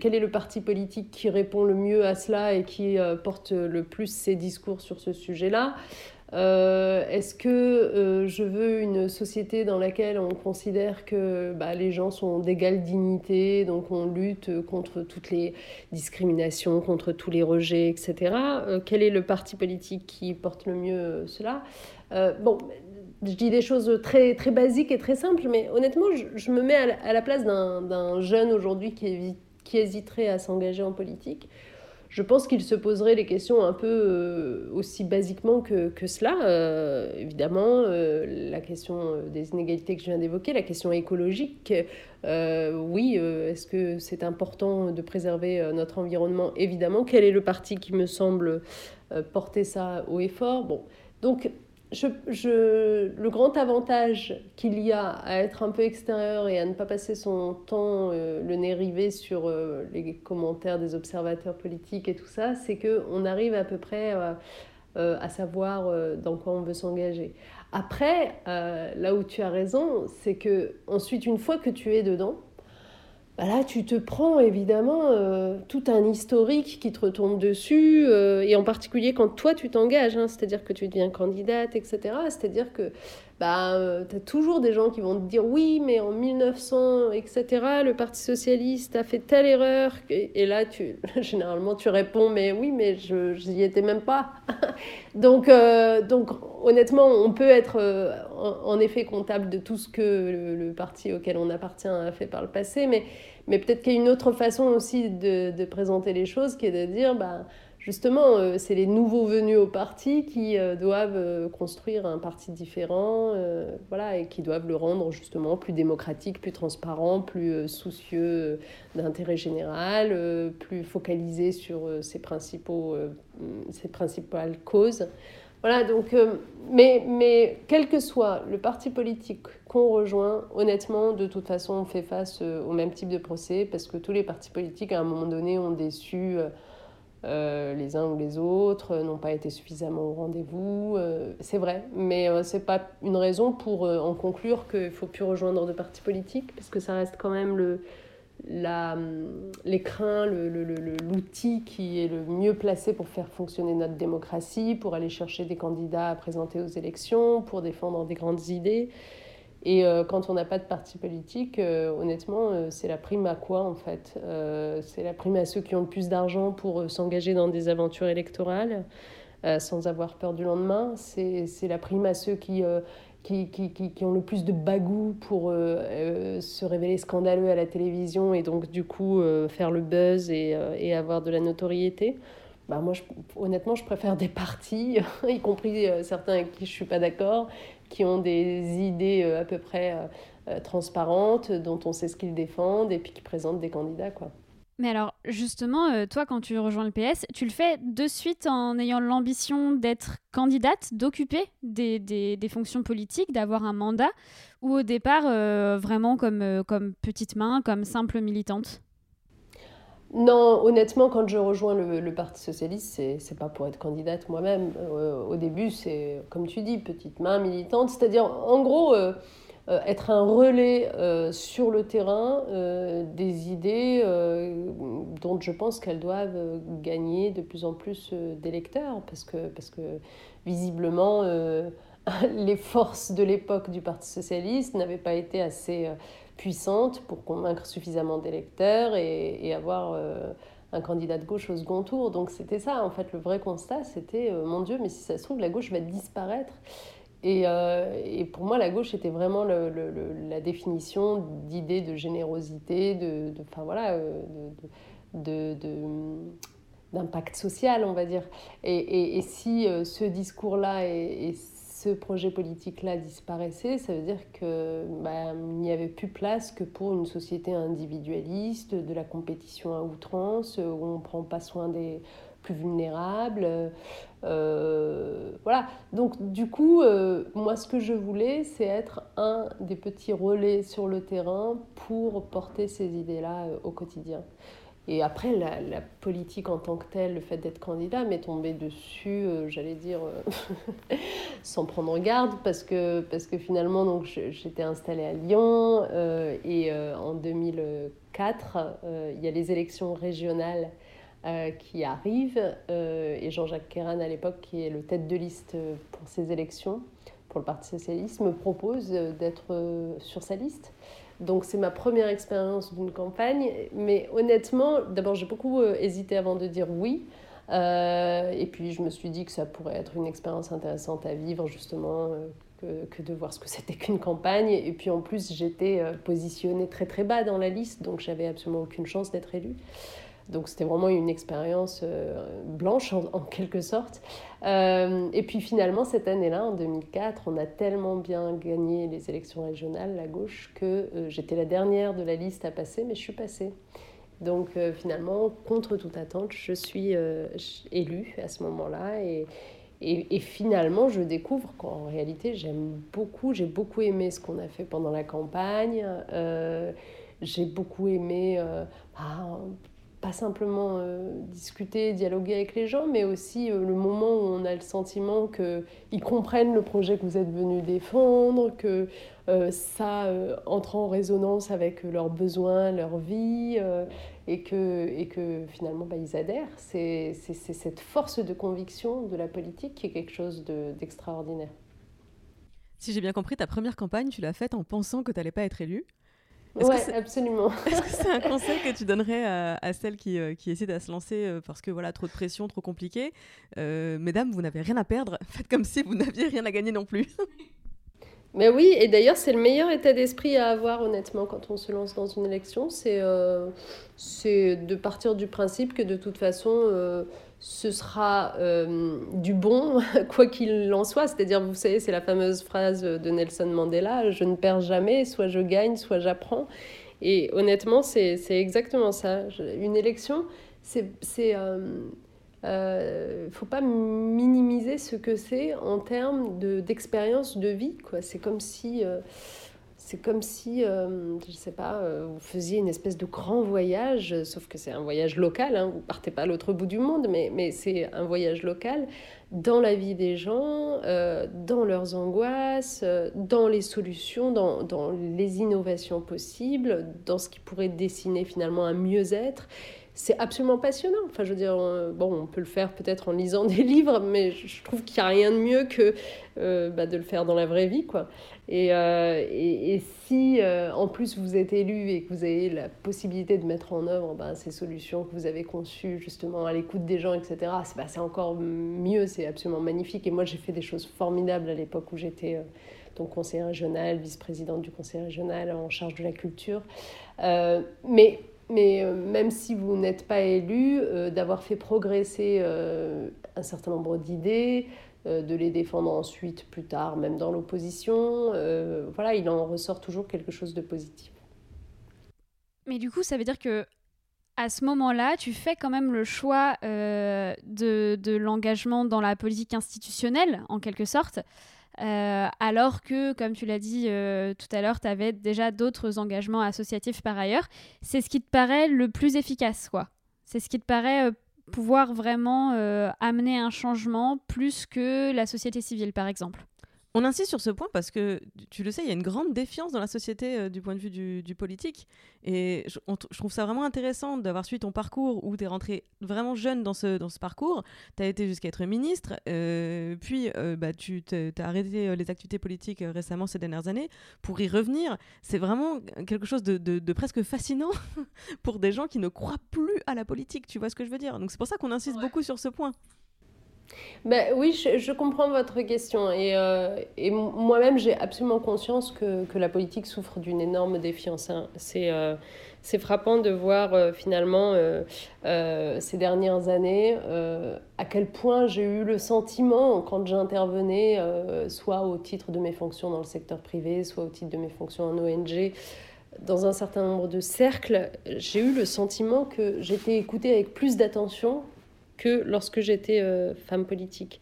quel est le parti politique qui répond le mieux à cela et qui porte le plus ses discours sur ce sujet-là? Est-ce que je veux une société dans laquelle on considère que bah, les gens sont d'égale dignité, donc on lutte contre toutes les discriminations, contre tous les rejets, etc. quel est le parti politique qui porte le mieux cela? Je dis des choses très, très basiques et très simples, mais honnêtement, je, me mets à la, place d'un jeune aujourd'hui qui, hésiterait à s'engager en politique. je pense qu'il se poserait les questions un peu aussi basiquement que, que cela. évidemment, la question des inégalités que je viens d'évoquer, la question écologique. oui, est-ce que c'est important de préserver notre environnement? Évidemment. Quel est le parti qui me semble porter ça haut et fort? Bon, donc je, le grand avantage qu'il y a à être un peu extérieur et à ne pas passer son temps euh, le nez rivé sur euh, les commentaires des observateurs politiques et tout ça, c'est qu'on arrive à peu près euh, à savoir dans quoi on veut s'engager. Après, là où tu as raison, c'est que ensuite, une fois que tu es dedans, bah là, tu te prends évidemment euh, tout un historique qui te retombe dessus, euh, et en particulier quand toi tu t'engages, hein, c'est-à-dire que tu deviens candidate, etc. C'est-à-dire que bah, euh, toujours des gens qui vont te dire oui, mais en 1900, etc., le Parti Socialiste a fait telle erreur, et, là, tu, généralement, tu réponds mais oui, mais je n'y étais même pas. donc, donc, honnêtement, on peut être en, effet comptable de tout ce que le, le parti auquel on appartient a fait par le passé, mais mais peut-être qu'il y a une autre façon aussi de, de, présenter les choses qui est de dire, bah, justement, euh, c'est les nouveaux venus au parti qui euh, doivent euh, construire un parti différent, voilà, et qui doivent le rendre justement plus démocratique, plus transparent, plus soucieux d'intérêt général, plus focalisé sur ses, principaux, ses principales causes. Voilà, donc, mais, mais quel que soit le parti politique qu'on rejoint, honnêtement, de toute façon, on fait face au même type de procès parce que tous les partis politiques, à un moment donné, ont déçu les uns ou les autres, n'ont pas été suffisamment au rendez-vous. c'est vrai, mais ce n'est pas une raison pour en conclure qu'il ne faut plus rejoindre de partis politiques parce que ça reste quand même le, l'écrin, l'outil qui est le mieux placé pour faire fonctionner notre démocratie, pour aller chercher des candidats à présenter aux élections, pour défendre des grandes idées. Et euh, quand on n'a pas de parti politique, euh, honnêtement, euh, c'est la prime à quoi en fait? C'est la prime à ceux qui ont le plus d'argent pour s'engager dans des aventures électorales sans avoir peur du lendemain. C'est la prime à ceux qui qui, qui, qui, ont le plus de bagou pour se révéler scandaleux à la télévision et donc du coup faire le buzz et, et, avoir de la notoriété. Bah, moi, honnêtement, je préfère des partis, y compris certains avec qui je ne suis pas d'accord, qui ont des idées à peu près transparentes, dont on sait ce qu'ils défendent et puis qui présentent des candidats. Quoi. Mais alors, justement, euh, toi, quand tu rejoins le PS, tu le fais de suite en ayant l'ambition d'être candidate, d'occuper des, des, fonctions politiques, d'avoir un mandat, ou au départ, euh, vraiment comme, euh, comme petite main, comme simple militante? Non, honnêtement, quand je rejoins le, Parti Socialiste, c'est pas pour être candidate moi-même. au début, c'est, comme tu dis, petite main militante. C'est-à-dire, en gros, euh, être un relais euh, sur le terrain euh, des idées dont je pense qu'elles doivent gagner de plus en plus d'électeurs, parce que, parce que visiblement, les forces de l'époque du Parti socialiste n'avaient pas été assez puissantes pour convaincre suffisamment d'électeurs et, avoir un candidat de gauche au second tour. Donc c'était ça, en fait, le vrai constat, c'était, mon Dieu, mais si ça se trouve, la gauche va disparaître. Et, euh, et, pour moi, la gauche était vraiment le, la définition d'idées de générosité, de, enfin voilà, euh, de, d'impact social, on va dire. Et, et si euh, ce discours-là et, ce projet politique-là disparaissait, ça veut dire qu'il bah, n'y avait plus place que pour une société individualiste, de la compétition à outrance, où on ne prend pas soin des plus vulnérables. Euh, voilà. Donc, du coup, euh, moi, ce que je voulais, c'est être un des petits relais sur le terrain pour porter ces idées-là euh, au quotidien. Et après, la, politique en tant que telle, le fait d'être candidat, m'est tombé dessus, j'allais dire, sans prendre garde, parce que, parce que finalement, donc, j'étais installée à Lyon, et en 2004, il y a les élections régionales euh, qui arrive, euh, et Jean-Jacques Kéran à l'époque, qui est le tête de liste pour ces élections, pour le Parti socialiste, me propose d'être sur sa liste. Donc c'est ma première expérience d'une campagne, mais honnêtement, d'abord j'ai beaucoup euh, hésité avant de dire oui. et puis je me suis dit que ça pourrait être une expérience intéressante à vivre justement, que, que, de voir ce que c'était qu'une campagne. Et puis en plus j'étais positionnée très très bas dans la liste, donc j'avais absolument aucune chance d'être élue. Donc c'était vraiment une expérience blanche en, quelque sorte. et puis finalement, cette année-là, en 2004, on a tellement bien gagné les élections régionales, la gauche, que j'étais la dernière de la liste à passer, mais je suis passée. Donc finalement, contre toute attente, je suis élue à ce moment-là et, et, finalement, je découvre qu'en réalité, j'aime beaucoup, j'ai beaucoup aimé ce qu'on a fait pendant la campagne. Euh, j'ai beaucoup aimé, euh, bah, pas simplement euh, discuter, dialoguer avec les gens, mais aussi le moment où on a le sentiment qu'ils comprennent le projet que vous êtes venu défendre, que ça entre en résonance avec leurs besoins, leur vie et que, et que finalement bah, ils adhèrent. C'est cette force de conviction de la politique qui est quelque chose d'extraordinaire. si j'ai bien compris, ta première campagne, tu l'as faite en pensant que tu n'allais pas être élue. Oui, absolument. Est-ce que c'est un conseil que tu donnerais à, celles qui, euh, qui, essaient de se lancer euh, parce que voilà, trop de pression, trop compliqué euh, Mesdames, vous n'avez rien à perdre. Faites comme si vous n'aviez rien à gagner non plus. Mais oui, et d'ailleurs, c'est le meilleur état d'esprit à avoir, honnêtement, quand on se lance dans une élection. C'est euh, de partir du principe que de toute façon, ce sera euh, du bon, quoi qu'il en soit. C'est-à-dire, vous savez, c'est la fameuse phrase de Nelson Mandela je ne perds jamais, soit je gagne, soit j'apprends. Et honnêtement, c'est exactement ça. Une élection, c'est il euh, ne faut pas minimiser ce que c'est en termes d'expérience de, vie. C'est comme si, euh, c'est comme si euh, je sais pas, vous faisiez une espèce de grand voyage, sauf que c'est un voyage local, hein, vous partez pas à l'autre bout du monde, mais, c'est un voyage local dans la vie des gens, dans leurs angoisses, dans les solutions, dans, les innovations possibles, dans ce qui pourrait dessiner finalement un mieux-être c'est absolument passionnant. Enfin, je veux dire, bon, on peut le faire peut-être en lisant des livres, mais je trouve qu'il n'y a rien de mieux que euh, bah, de le faire dans la vraie vie, quoi. Et, euh, et, si euh, en plus vous êtes élu et que vous avez la possibilité de mettre en œuvre bah, ces solutions que vous avez conçues justement à l'écoute des gens, etc., c'est encore mieux, c'est absolument magnifique. Et moi, j'ai fait des choses formidables à l'époque où j'étais donc conseiller régional, vice-présidente du conseil régional en charge de la culture. mais mais euh, même si vous n'êtes pas élu, euh, d'avoir fait progresser euh, un certain nombre d'idées, de les défendre ensuite, plus tard, même dans l'opposition, voilà, il en ressort toujours quelque chose de positif. Mais du coup, ça veut dire que à ce moment-là, tu fais quand même le choix de, de l'engagement dans la politique institutionnelle, en quelque sorte. Euh, alors que, comme tu l'as dit euh, tout à l'heure, tu avais déjà d'autres engagements associatifs par ailleurs. C'est ce qui te paraît le plus efficace, quoi. C'est ce qui te paraît euh, pouvoir vraiment amener un changement plus que la société civile, par exemple. On insiste sur ce point parce que, tu le sais, il y a une grande défiance dans la société euh, du point de vue du, politique. Et je, trouve ça vraiment intéressant d'avoir suivi ton parcours où tu es rentré vraiment jeune dans ce, dans ce parcours. Tu as été jusqu'à être ministre, euh, puis euh, bah, tu as arrêté les activités politiques récemment ces dernières années. Pour y revenir, c'est vraiment quelque chose de, de, presque fascinant pour des gens qui ne croient plus à la politique. Tu vois ce que je veux dire? Donc c'est pour ça qu'on insiste beaucoup sur ce point. Ben, oui, je, comprends votre question. Et, euh, et moi-même, j'ai absolument conscience que, que, la politique souffre d'une énorme défiance. Hein. C'est euh, c'est frappant de voir euh, finalement ces dernières années à quel point j'ai eu le sentiment, quand j'intervenais, soit au titre de mes fonctions dans le secteur privé, soit au titre de mes fonctions en ONG, dans un certain nombre de cercles, j'ai eu le sentiment que j'étais écoutée avec plus d'attention que lorsque j'étais euh, femme politique.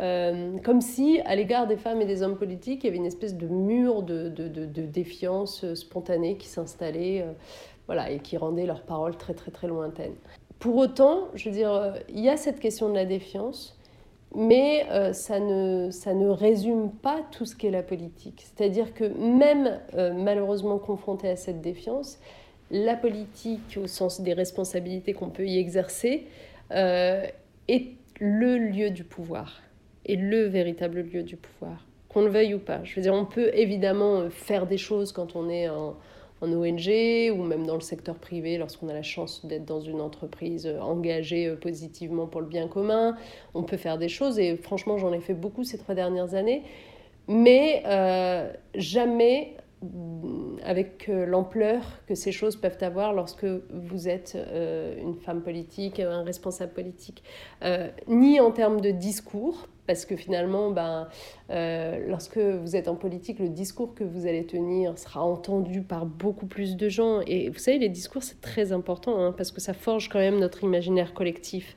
Euh, comme si, à l'égard des femmes et des hommes politiques, il y avait une espèce de mur de, de, de, défiance spontanée qui s'installait euh, voilà, et qui rendait leurs paroles très très très lointaines. Pour autant, je veux dire, il y a cette question de la défiance, mais ça, ne, ça ne résume pas tout ce qu'est la politique. C'est-à-dire que même malheureusement confrontée à cette défiance, la politique, au sens des responsabilités qu'on peut y exercer, euh, est le lieu du pouvoir, est le véritable lieu du pouvoir, qu'on le veuille ou pas. Je veux dire, on peut évidemment faire des choses quand on est en, en ONG ou même dans le secteur privé lorsqu'on a la chance d'être dans une entreprise engagée euh, positivement pour le bien commun. On peut faire des choses et franchement j'en ai fait beaucoup ces trois dernières années, mais euh, jamais avec l'ampleur que ces choses peuvent avoir lorsque vous êtes une femme politique, un responsable politique, ni en termes de discours, parce que finalement, ben, euh, lorsque vous êtes en politique, le discours que vous allez tenir sera entendu par beaucoup plus de gens. Et vous savez, les discours, c'est très important, hein, parce que ça forge quand même notre imaginaire collectif.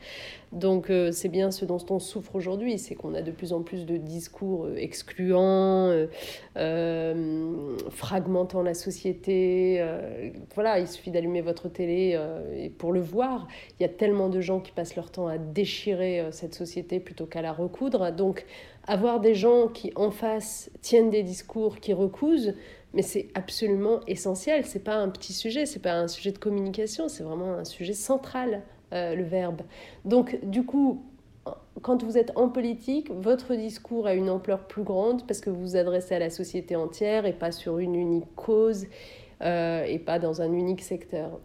Donc euh, c'est bien ce dont on souffre aujourd'hui, c'est qu'on a de plus en plus de discours euh, excluants, euh, fragmentant la société. voilà, il suffit d'allumer votre télé et pour le voir. Il y a tellement de gens qui passent leur temps à déchirer cette société plutôt qu'à la recoudre. Donc avoir des gens qui en face tiennent des discours qui recousent, mais c'est absolument essentiel. C'est pas un petit sujet, c'est pas un sujet de communication, c'est vraiment un sujet central euh, le verbe. Donc, du coup, quand vous êtes en politique, votre discours a une ampleur plus grande parce que vous vous adressez à la société entière et pas sur une unique cause euh, et pas dans un unique secteur.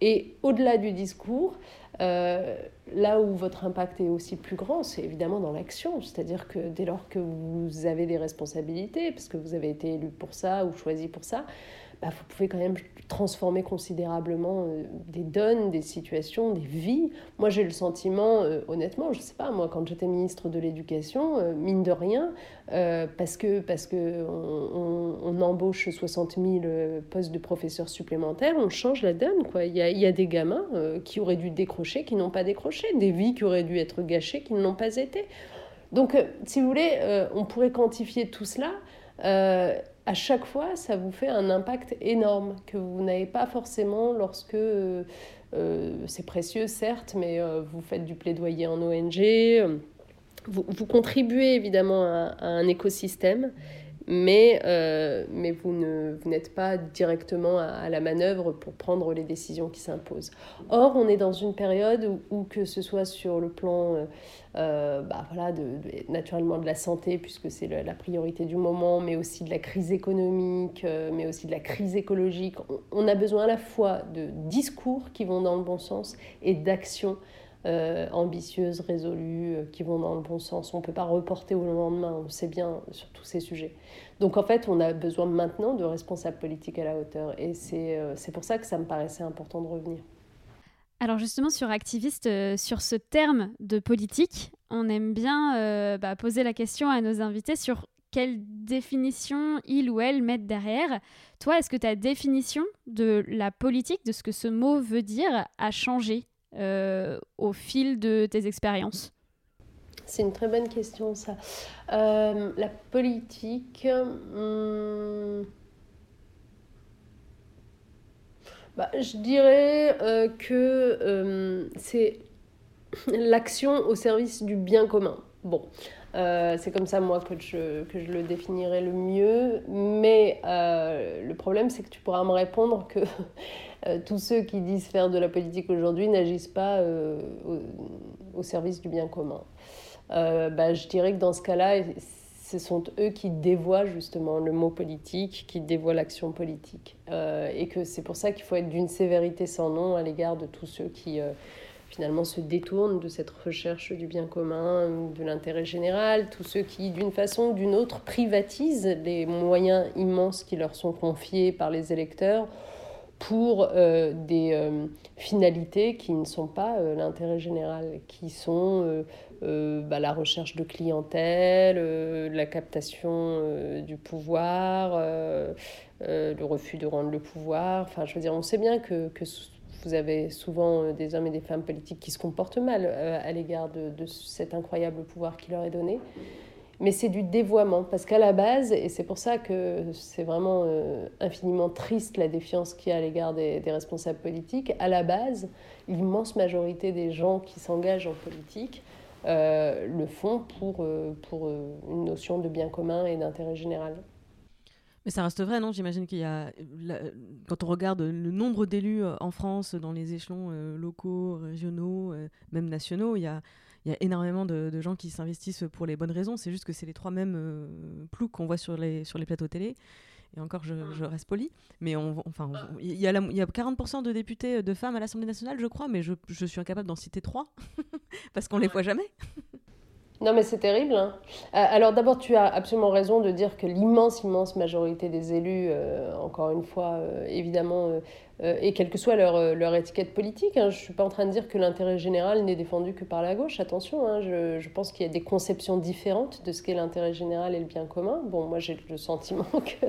Et au-delà du discours, euh, là où votre impact est aussi plus grand, c'est évidemment dans l'action. C'est-à-dire que dès lors que vous avez des responsabilités, parce que vous avez été élu pour ça ou choisi pour ça, bah, vous pouvez quand même transformer considérablement euh, des donnes, des situations, des vies. Moi, j'ai le sentiment, euh, honnêtement, je ne sais pas, moi, quand j'étais ministre de l'Éducation, euh, mine de rien, parce que parce que on, embauche 60 000 postes de professeurs supplémentaires, on change la donne. Quoi. Il, y a, y a des gamins qui auraient dû décrocher, qui n'ont pas décroché, des vies qui auraient dû être gâchées, qui ne l'ont pas été. Donc, si vous voulez, on pourrait quantifier tout cela à chaque fois, ça vous fait un impact énorme que vous n'avez pas forcément lorsque euh, euh, c'est précieux, certes, mais euh, vous faites du plaidoyer en ONG. Vous, vous contribuez évidemment à, un écosystème, mais, mais vous, ne, vous n'êtes pas directement à, la manœuvre pour prendre les décisions qui s'imposent. Or, on est dans une période où, que ce soit sur le plan euh, bah, voilà, de, naturellement de la santé, puisque c'est la priorité du moment, mais aussi de la crise économique, euh, mais aussi de la crise écologique. On, a besoin à la fois de discours qui vont dans le bon sens et d'actions euh, ambitieuses, résolues, qui vont dans le bon sens. On ne peut pas reporter au lendemain, on sait bien sur tous ces sujets. Donc en fait, on a besoin maintenant de responsables politiques à la hauteur. Et c'est pour ça que ça me paraissait important de revenir. Alors justement sur activiste, euh, sur ce terme de politique, on aime bien euh, bah, poser la question à nos invités sur quelle définition ils ou elles mettent derrière. Toi, est-ce que ta définition de la politique, de ce que ce mot veut dire, a changé euh, au fil de tes expériences C'est une très bonne question ça. la politique... Hmm, bah, Je dirais euh, que euh, c'est l'action au service du bien commun. Bon, euh, c'est comme ça, moi, que je, que je le définirais le mieux. Mais le problème, c'est que tu pourras me répondre que tous ceux qui disent faire de la politique aujourd'hui n'agissent pas au, service du bien commun. Bah, je dirais que dans ce cas-là, ce sont eux qui dévoient justement le mot politique, qui dévoient l'action politique. Euh, et que c'est pour ça qu'il faut être d'une sévérité sans nom à l'égard de tous ceux qui euh, finalement se détournent de cette recherche du bien commun, de l'intérêt général, tous ceux qui d'une façon ou d'une autre privatisent les moyens immenses qui leur sont confiés par les électeurs pour euh, des finalités qui ne sont pas l'intérêt général, qui sont euh, bah, la recherche de clientèle, euh, la captation euh, du pouvoir, le refus de rendre le pouvoir. Enfin, je veux dire, on sait bien que, que vous avez souvent des hommes et des femmes politiques qui se comportent mal à l'égard de, cet incroyable pouvoir qui leur est donné. Mais c'est du dévoiement, parce qu'à la base, et c'est pour ça que c'est vraiment infiniment triste la défiance qu'il y a à l'égard des, responsables politiques, à la base, l'immense majorité des gens qui s'engagent en politique euh, le font pour, euh, pour euh, une notion de bien commun et d'intérêt général. Mais ça reste vrai, non? J'imagine qu'il y a, quand on regarde le nombre d'élus en France, dans les échelons locaux, régionaux, même nationaux, il y a, il y a énormément de, de gens qui s'investissent pour les bonnes raisons. C'est juste que c'est les trois mêmes ploucs qu'on voit sur les, sur les plateaux télé et encore je, reste poli, mais on, enfin, il y, a y a 40% de députés euh, de femmes à l'Assemblée nationale, je crois, mais je, je suis incapable d'en citer trois, parce qu'on les voit jamais. Non, mais c'est terrible. Hein. alors d'abord, tu as absolument raison de dire que l'immense, immense majorité des élus, encore une fois, évidemment, euh, et quelle que soit leur, euh, leur étiquette politique. Hein. Je ne suis pas en train de dire que l'intérêt général n'est défendu que par la gauche, attention, hein. je, je, pense qu'il y a des conceptions différentes de ce qu'est l'intérêt général et le bien commun. Bon, moi j'ai le sentiment que,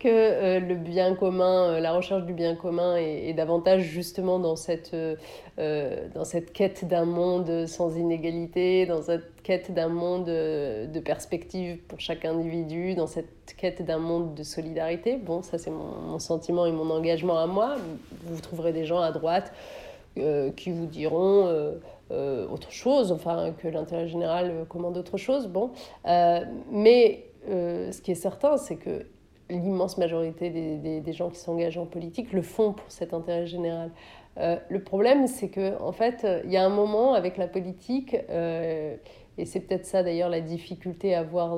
que euh, le bien commun, la recherche du bien commun est, davantage justement dans cette, dans cette quête d'un monde sans inégalité, dans cette quête d'un monde de perspective pour chaque individu, dans cette quête d'un monde de solidarité. Bon, ça c'est mon, sentiment et mon engagement à moi. Vous trouverez des gens à droite euh, qui vous diront euh, euh, autre chose, enfin que l'intérêt général commande autre chose. Bon, mais ce qui est certain, c'est que l'immense majorité des, des, des, gens qui s'engagent en politique le font pour cet intérêt général. le problème, c'est que en fait, il y a un moment avec la politique et c'est peut-être ça d'ailleurs la difficulté à voir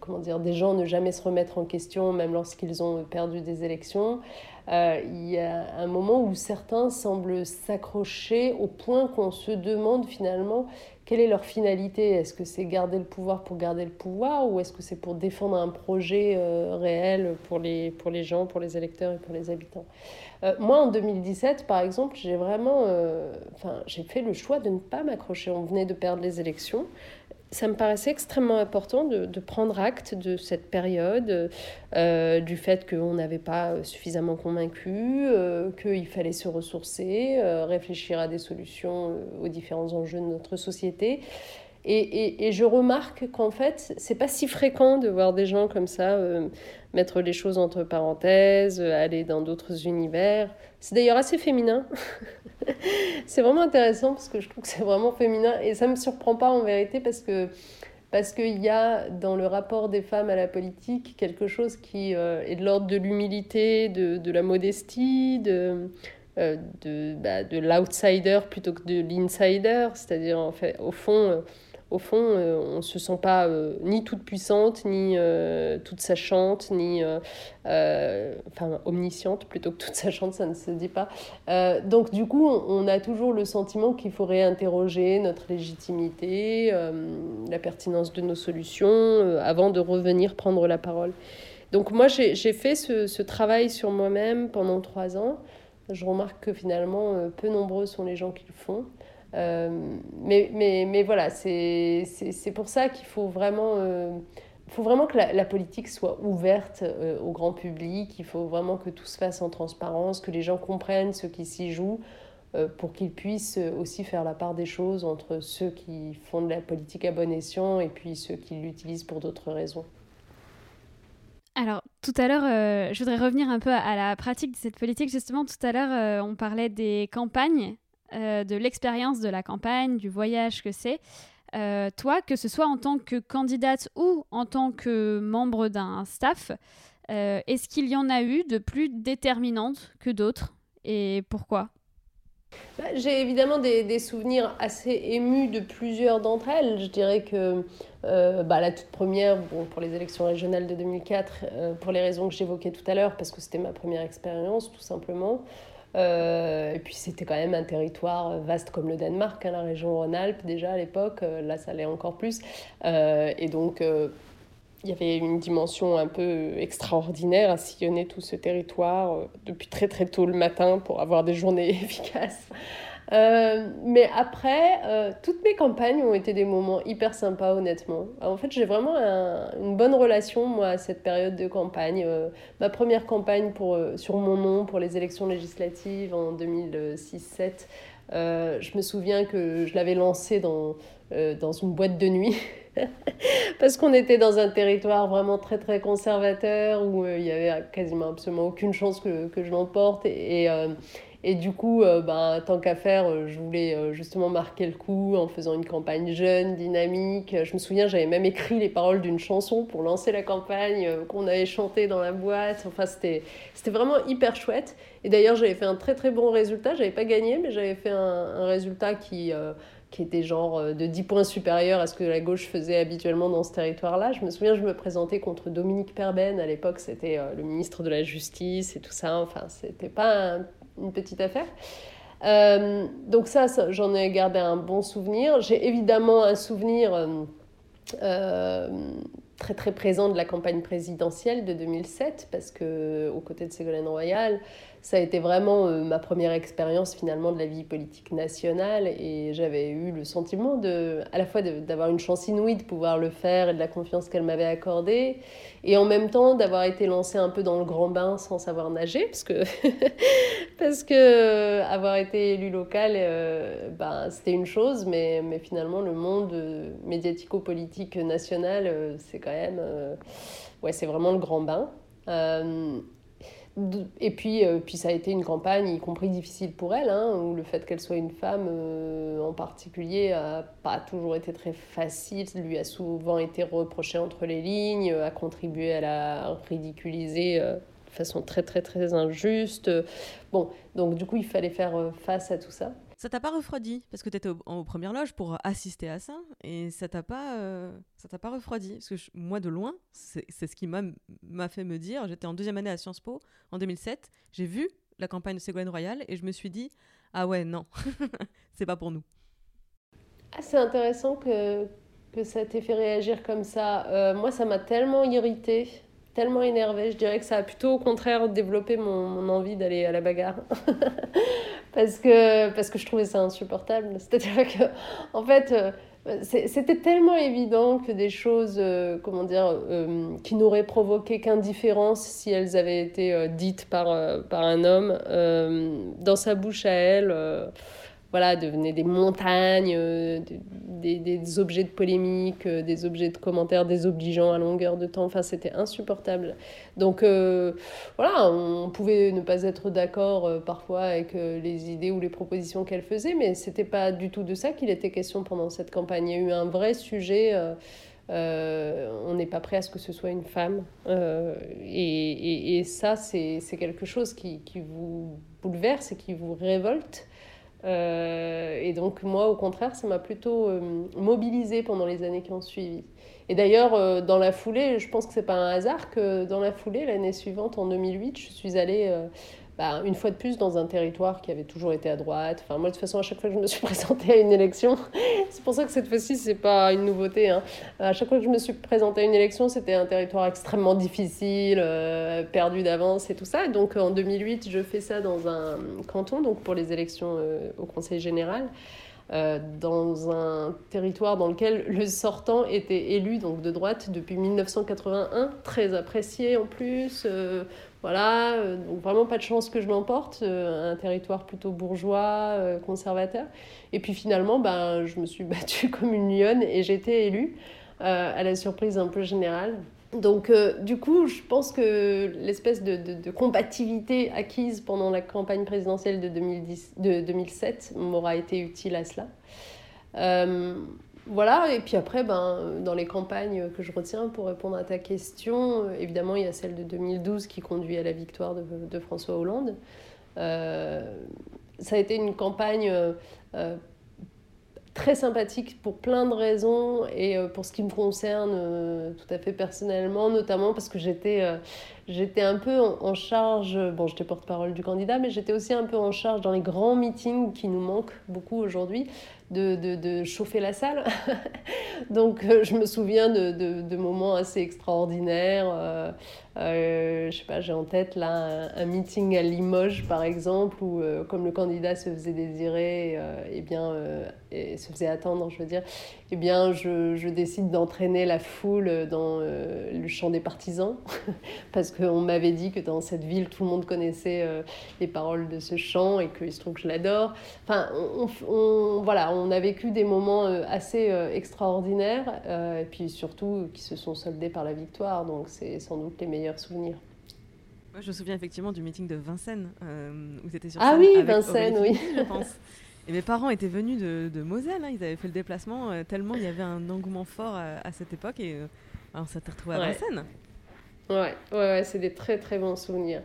comment dire, des gens ne jamais se remettre en question, même lorsqu'ils ont perdu des élections. Euh, il y a un moment où certains semblent s'accrocher au point qu'on se demande finalement quelle est leur finalité. Est-ce que c'est garder le pouvoir pour garder le pouvoir ou est-ce que c'est pour défendre un projet euh, réel pour les, pour les gens, pour les électeurs et pour les habitants? Euh, Moi, en 2017, par exemple, j'ai vraiment j'ai fait le choix de ne pas m'accrocher. On venait de perdre les élections ça me paraissait extrêmement important de, prendre acte de cette période, euh, du fait qu'on n'avait pas suffisamment convaincu, euh, qu'il fallait se ressourcer, euh, réfléchir à des solutions aux différents enjeux de notre société. Et, et, et je remarque qu'en fait, c'est pas si fréquent de voir des gens comme ça mettre les choses entre parenthèses, aller dans d'autres univers. C'est d'ailleurs assez féminin. c'est vraiment intéressant parce que je trouve que c'est vraiment féminin et ça me surprend pas en vérité parce que parce qu'il y a dans le rapport des femmes à la politique quelque chose qui euh, est de l'ordre de l'humilité, de, de, la modestie, de, euh, de, bah, de l'outsider plutôt que de l'insider, c'est-à-dire en fait, au fond, euh, au fond, euh, on ne se sent pas euh, ni toute puissante, ni euh, toute sachante, ni enfin omnisciente plutôt que toute sachante, ça ne se dit pas. donc du coup, on, a toujours le sentiment qu'il faut réinterroger notre légitimité, la pertinence de nos solutions, avant de revenir prendre la parole. Donc moi, j'ai fait ce, ce, travail sur moi-même pendant trois ans. Je remarque que finalement, peu nombreux sont les gens qui le font. Euh, mais, mais, mais voilà, c'est pour ça qu'il faut vraiment euh, faut vraiment que la, politique soit ouverte euh, au grand public, il faut vraiment que tout se fasse en transparence, que les gens comprennent ce qui s'y joue, pour qu'ils puissent aussi faire la part des choses entre ceux qui font de la politique à bon escient et puis ceux qui l'utilisent pour d'autres raisons. Alors, tout à l'heure, je voudrais revenir un peu à la pratique de cette politique. Justement, tout à l'heure, on parlait des campagnes euh, de l'expérience de la campagne, du voyage que c'est. Euh, toi, que ce soit en tant que candidate ou en tant que membre d'un staff, euh, est-ce qu'il y en a eu de plus déterminantes que d'autres et pourquoi? Bah, J'ai évidemment des, souvenirs assez émus de plusieurs d'entre elles. Je dirais que bah, la toute première, bon, pour les élections régionales de 2004, pour les raisons que j'évoquais tout à l'heure, parce que c'était ma première expérience tout simplement. Euh, et puis c'était quand même un territoire vaste comme le Danemark, hein, la région Rhône-Alpes déjà à l'époque, euh, là ça l'est encore plus. Euh, et donc il y avait une dimension un peu extraordinaire à sillonner tout ce territoire depuis très très tôt le matin pour avoir des journées efficaces. Euh, mais après, euh, toutes mes campagnes ont été des moments hyper sympas, honnêtement. En fait, j'ai vraiment une bonne relation, moi, à cette période de campagne. Euh, ma première campagne pour, sur mon nom pour les élections législatives en 2006-7, je me souviens que je l'avais lancée dans, dans une boîte de nuit. Parce qu'on était dans un territoire vraiment très très conservateur où il y avait quasiment absolument aucune chance que, que je l'emporte. Et du coup, euh, ben, tant qu'à faire, euh, je voulais euh, justement marquer le coup en faisant une campagne jeune, dynamique. Je me souviens, j'avais même écrit les paroles d'une chanson pour lancer la campagne qu'on avait chantée dans la boîte. Enfin, c'était vraiment hyper chouette. Et d'ailleurs, j'avais fait un très très bon résultat. J'avais pas gagné, mais j'avais fait un, un, résultat qui, qui était genre de 10 points supérieur à ce que la gauche faisait habituellement dans ce territoire-là. Je me souviens, je me présentais contre Dominique Perben. À l'époque, c'était le ministre de la Justice et tout ça. Enfin, c'était pas un une petite affaire. donc ça, j'en ai gardé un bon souvenir. J'ai évidemment un souvenir très très présent de la campagne présidentielle de 2007 parce que aux côtés de Ségolène Royal, ça a été vraiment euh, ma première expérience finalement de la vie politique nationale. Et j'avais eu le sentiment de, à la fois d'avoir une chance inouïe de pouvoir le faire et de la confiance qu'elle m'avait accordée. Et en même temps d'avoir été lancée un peu dans le grand bain sans savoir nager parce que, parce que euh, avoir été élu local, euh, ben, c'était une chose. Mais, mais finalement le monde médiatico-politique national, c'est quand même, ouais, c'est vraiment le grand bain. Et puis, euh, puis ça a été une campagne, y compris difficile pour elle, hein, où le fait qu'elle soit une femme euh, en particulier n'a pas toujours été très facile, lui a souvent été reproché entre les lignes, a contribué à la ridiculiser euh, de façon très très très injuste. Bon, donc du coup il fallait faire face à tout ça. Ça t'a pas refroidi parce que tu étais aux premières loges pour assister à ça et ça t'a pas euh, ça t'a pas refroidi parce que moi de loin c'est ce qui m'a fait me dire j'étais en deuxième année à Sciences Po en 2007 j'ai vu la campagne de Ségolène Royal et je me suis dit ah ouais non c'est pas pour nous. Ah, c'est intéressant que que ça t'ait fait réagir comme ça. Euh, moi ça m'a tellement irrité tellement énervée. Je dirais que ça a plutôt au contraire développé mon envie d'aller à la bagarre. parce, que, parce que je trouvais ça insupportable. C'est-à-dire que, en fait, euh, c'était tellement évident que des choses, euh, comment dire, euh, qui n'auraient provoqué qu'indifférence si elles avaient été dites par, par un homme, dans sa bouche à elle voilà, devenaient des montagnes, euh, des, des, objets de polémique, euh, des objets de commentaires désobligeants à longueur de temps. Enfin, c'était insupportable. Donc, euh, voilà, on pouvait ne pas être d'accord parfois avec les idées ou les propositions qu'elle faisait, mais c'était pas du tout de ça qu'il était question pendant cette campagne. Il y a eu un vrai sujet. on n'est pas prêt à ce que ce soit une femme. et, et, ça, c'est quelque chose qui, qui, vous bouleverse et qui vous révolte. Euh, et donc moi, au contraire, ça m'a plutôt euh, mobilisée pendant les années qui ont suivi. Et d'ailleurs, euh, dans la foulée, je pense que c'est pas un hasard que dans la foulée, l'année suivante, en 2008, je suis allée bah, une fois de plus dans un territoire qui avait toujours été à droite. Enfin, moi, de toute façon, à chaque fois que je me suis présentée à une élection, c'est pour ça que cette fois-ci, c'est pas une nouveauté. Hein. À chaque fois que je me suis présentée à une élection, c'était un territoire extrêmement difficile, euh, perdu d'avance et tout ça. donc, en 2008, je fais ça dans un canton, donc pour les élections euh, au Conseil général. Euh, dans un territoire dans lequel le sortant était élu donc de droite depuis 1981, très apprécié en plus, voilà, euh, donc vraiment pas de chance que je m'emporte, euh, un territoire plutôt bourgeois, euh, conservateur. Et puis finalement, ben, je me suis battue comme une lionne et j'ai été élue, à la surprise un peu générale. Donc du coup, je pense que l'espèce de, de, de, compatibilité acquise pendant la campagne présidentielle de, 2010, de 2007 m'aura été utile à cela voilà, et puis après, ben, dans les campagnes que je retiens pour répondre à ta question, euh, évidemment, il y a celle de 2012 qui conduit à la victoire de, François Hollande. Euh, ça a été une campagne euh, très sympathique pour plein de raisons et pour ce qui me concerne tout à fait personnellement, notamment parce que j'étais j'étais un peu en, charge, bon j'étais porte-parole du candidat, mais j'étais aussi un peu en charge dans les grands meetings qui nous manquent beaucoup aujourd'hui, de, chauffer la salle. Donc euh, je me souviens de, de, moments assez extraordinaires. Euh, euh, je sais pas, j'ai en tête là un, meeting à Limoges par exemple où comme le candidat se faisait désirer, et eh bien et se faisait attendre, je veux dire, eh bien je, je décide d'entraîner la foule dans le champ des partisans parce qu'on m'avait dit que dans cette ville tout le monde connaissait les paroles de ce chant et qu'il se trouve que je l'adore. Enfin, on, voilà, on a vécu des moments euh, assez euh, extraordinaires euh, et puis surtout qui se sont soldés par la victoire. Donc c'est sans doute les meilleurs souvenirs. Moi, je me souviens effectivement du meeting de Vincennes où tu étais sur Ah oui, Vincennes, oui. Je pense. Et mes parents étaient venus de, de Moselle, hein. ils avaient fait le déplacement tellement il y avait un engouement fort à, cette époque et on s'était retrouvés à Vincennes. Ouais, ouais, ouais c'est des très très bons souvenirs.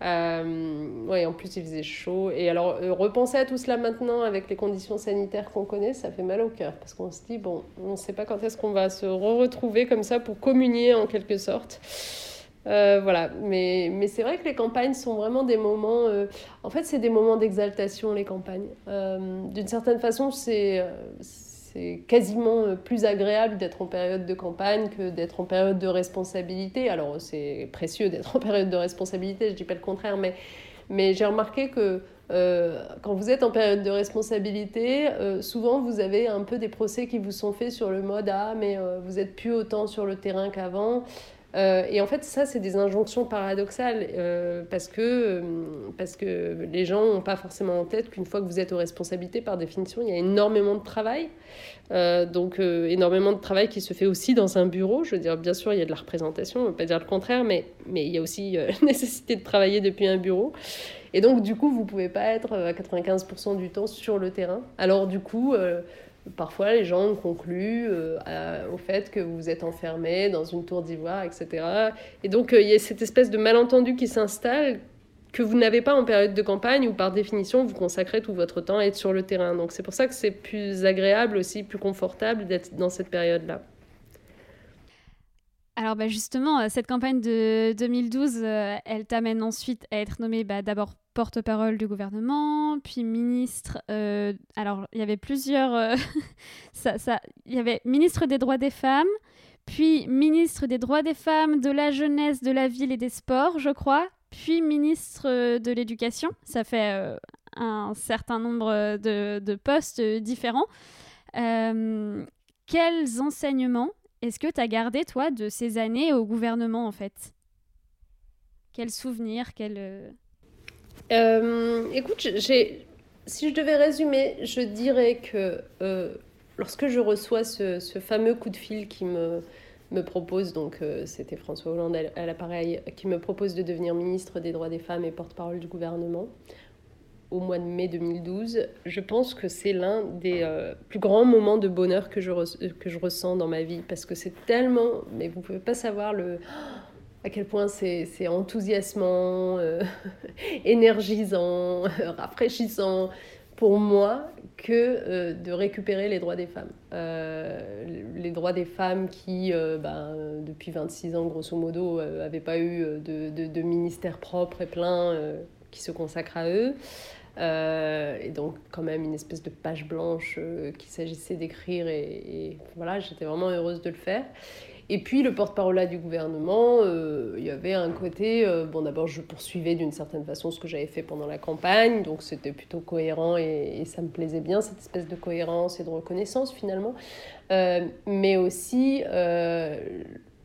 Euh, ouais, en plus il faisait chaud. Et alors, euh, repenser à tout cela maintenant avec les conditions sanitaires qu'on connaît, ça fait mal au cœur. Parce qu'on se dit, bon, on ne sait pas quand est-ce qu'on va se re retrouver comme ça pour communier en quelque sorte. Euh, voilà, mais, mais c'est vrai que les campagnes sont vraiment des moments. Euh, en fait, c'est des moments d'exaltation, les campagnes. Euh, d'une certaine façon, c'est quasiment plus agréable d'être en période de campagne que d'être en période de responsabilité. Alors, c'est précieux d'être en période de responsabilité, je dis pas le contraire, mais, mais j'ai remarqué que quand vous êtes en période de responsabilité, souvent vous avez un peu des procès qui vous sont faits sur le mode Ah, mais vous êtes plus autant sur le terrain qu'avant. Euh, et en fait, ça, c'est des injonctions paradoxales euh, parce, que, euh, parce que les gens n'ont pas forcément en tête qu'une fois que vous êtes aux responsabilités, par définition, il y a énormément de travail. donc, énormément de travail qui se fait aussi dans un bureau. Je veux dire, bien sûr, il y a de la représentation, on ne veut pas dire le contraire, mais, mais il y a aussi nécessité de travailler depuis un bureau. Et donc, du coup, vous ne pouvez pas être à 95% du temps sur le terrain. Alors, du coup, Parfois, les gens concluent euh, au fait que vous êtes enfermé dans une tour d'ivoire, etc. Et donc, euh, il y a cette espèce de malentendu qui s'installe que vous n'avez pas en période de campagne où, par définition, vous consacrez tout votre temps à être sur le terrain. Donc, c'est pour ça que c'est plus agréable aussi, plus confortable d'être dans cette période-là. Alors bah justement, euh, cette campagne de 2012, elle t'amène ensuite à être nommé bah, d'abord porte-parole du gouvernement, puis ministre. Euh, alors, il y avait plusieurs. Euh, il y avait ministre des droits des femmes, puis ministre des droits des femmes, de la jeunesse, de la ville et des sports, je crois, puis ministre de l'éducation. Ça fait euh, un certain nombre de postes différents. quels enseignements est-ce que tu as gardé, toi, de ces années au gouvernement, en fait? Quels souvenirs quels... Euh, écoute, si je devais résumer, je dirais que euh, lorsque je reçois ce, fameux coup de fil qui me, propose, donc euh, c'était François Hollande à l'appareil, qui me propose de devenir ministre des droits des femmes et porte-parole du gouvernement au mois de mai 2012, je pense que c'est l'un des plus grands moments de bonheur que je, que je ressens dans ma vie parce que c'est tellement, mais vous pouvez pas savoir le à quel point c'est enthousiasmant, euh, énergisant, rafraîchissant pour moi que euh, de récupérer les droits des femmes. Euh, les droits des femmes qui, ben, depuis 26 ans, grosso modo, n'avaient pas eu de, de, ministère propre et plein qui se consacre à eux. Et donc quand même une espèce de page blanche qu'il s'agissait d'écrire et, voilà j'étais vraiment heureuse de le faire et puis le porte-parole du gouvernement, euh, il y avait un côté, euh, bon d'abord je poursuivais d'une certaine façon ce que j'avais fait pendant la campagne, donc c'était plutôt cohérent et, ça me plaisait bien, cette espèce de cohérence et de reconnaissance finalement. Euh, mais aussi,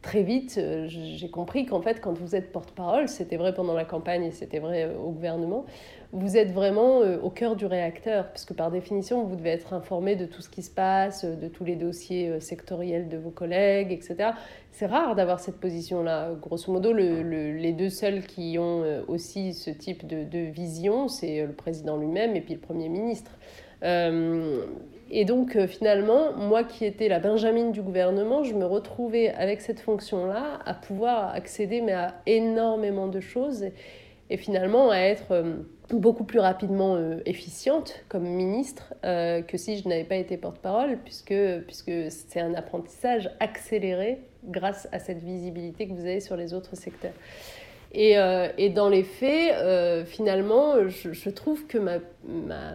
très vite, j'ai compris qu'en fait quand vous êtes porte-parole, c'était vrai pendant la campagne et c'était vrai au gouvernement, vous êtes vraiment euh, au cœur du réacteur, parce que par définition, vous devez être informé de tout ce qui se passe, de tous les dossiers euh, sectoriels de vos collègues, etc. C'est rare d'avoir cette position-là. Grosso modo, les deux seuls qui ont euh, aussi ce type de, vision, c'est le président lui-même et puis le Premier ministre. et donc finalement, moi qui étais la Benjamine du gouvernement, je me retrouvais avec cette fonction-là à pouvoir accéder mais à énormément de choses et finalement à être beaucoup plus rapidement euh, efficiente comme ministre euh, que si je n'avais pas été porte-parole, puisque, puisque c'est un apprentissage accéléré grâce à cette visibilité que vous avez sur les autres secteurs. Et, et dans les faits, finalement, je, trouve que ma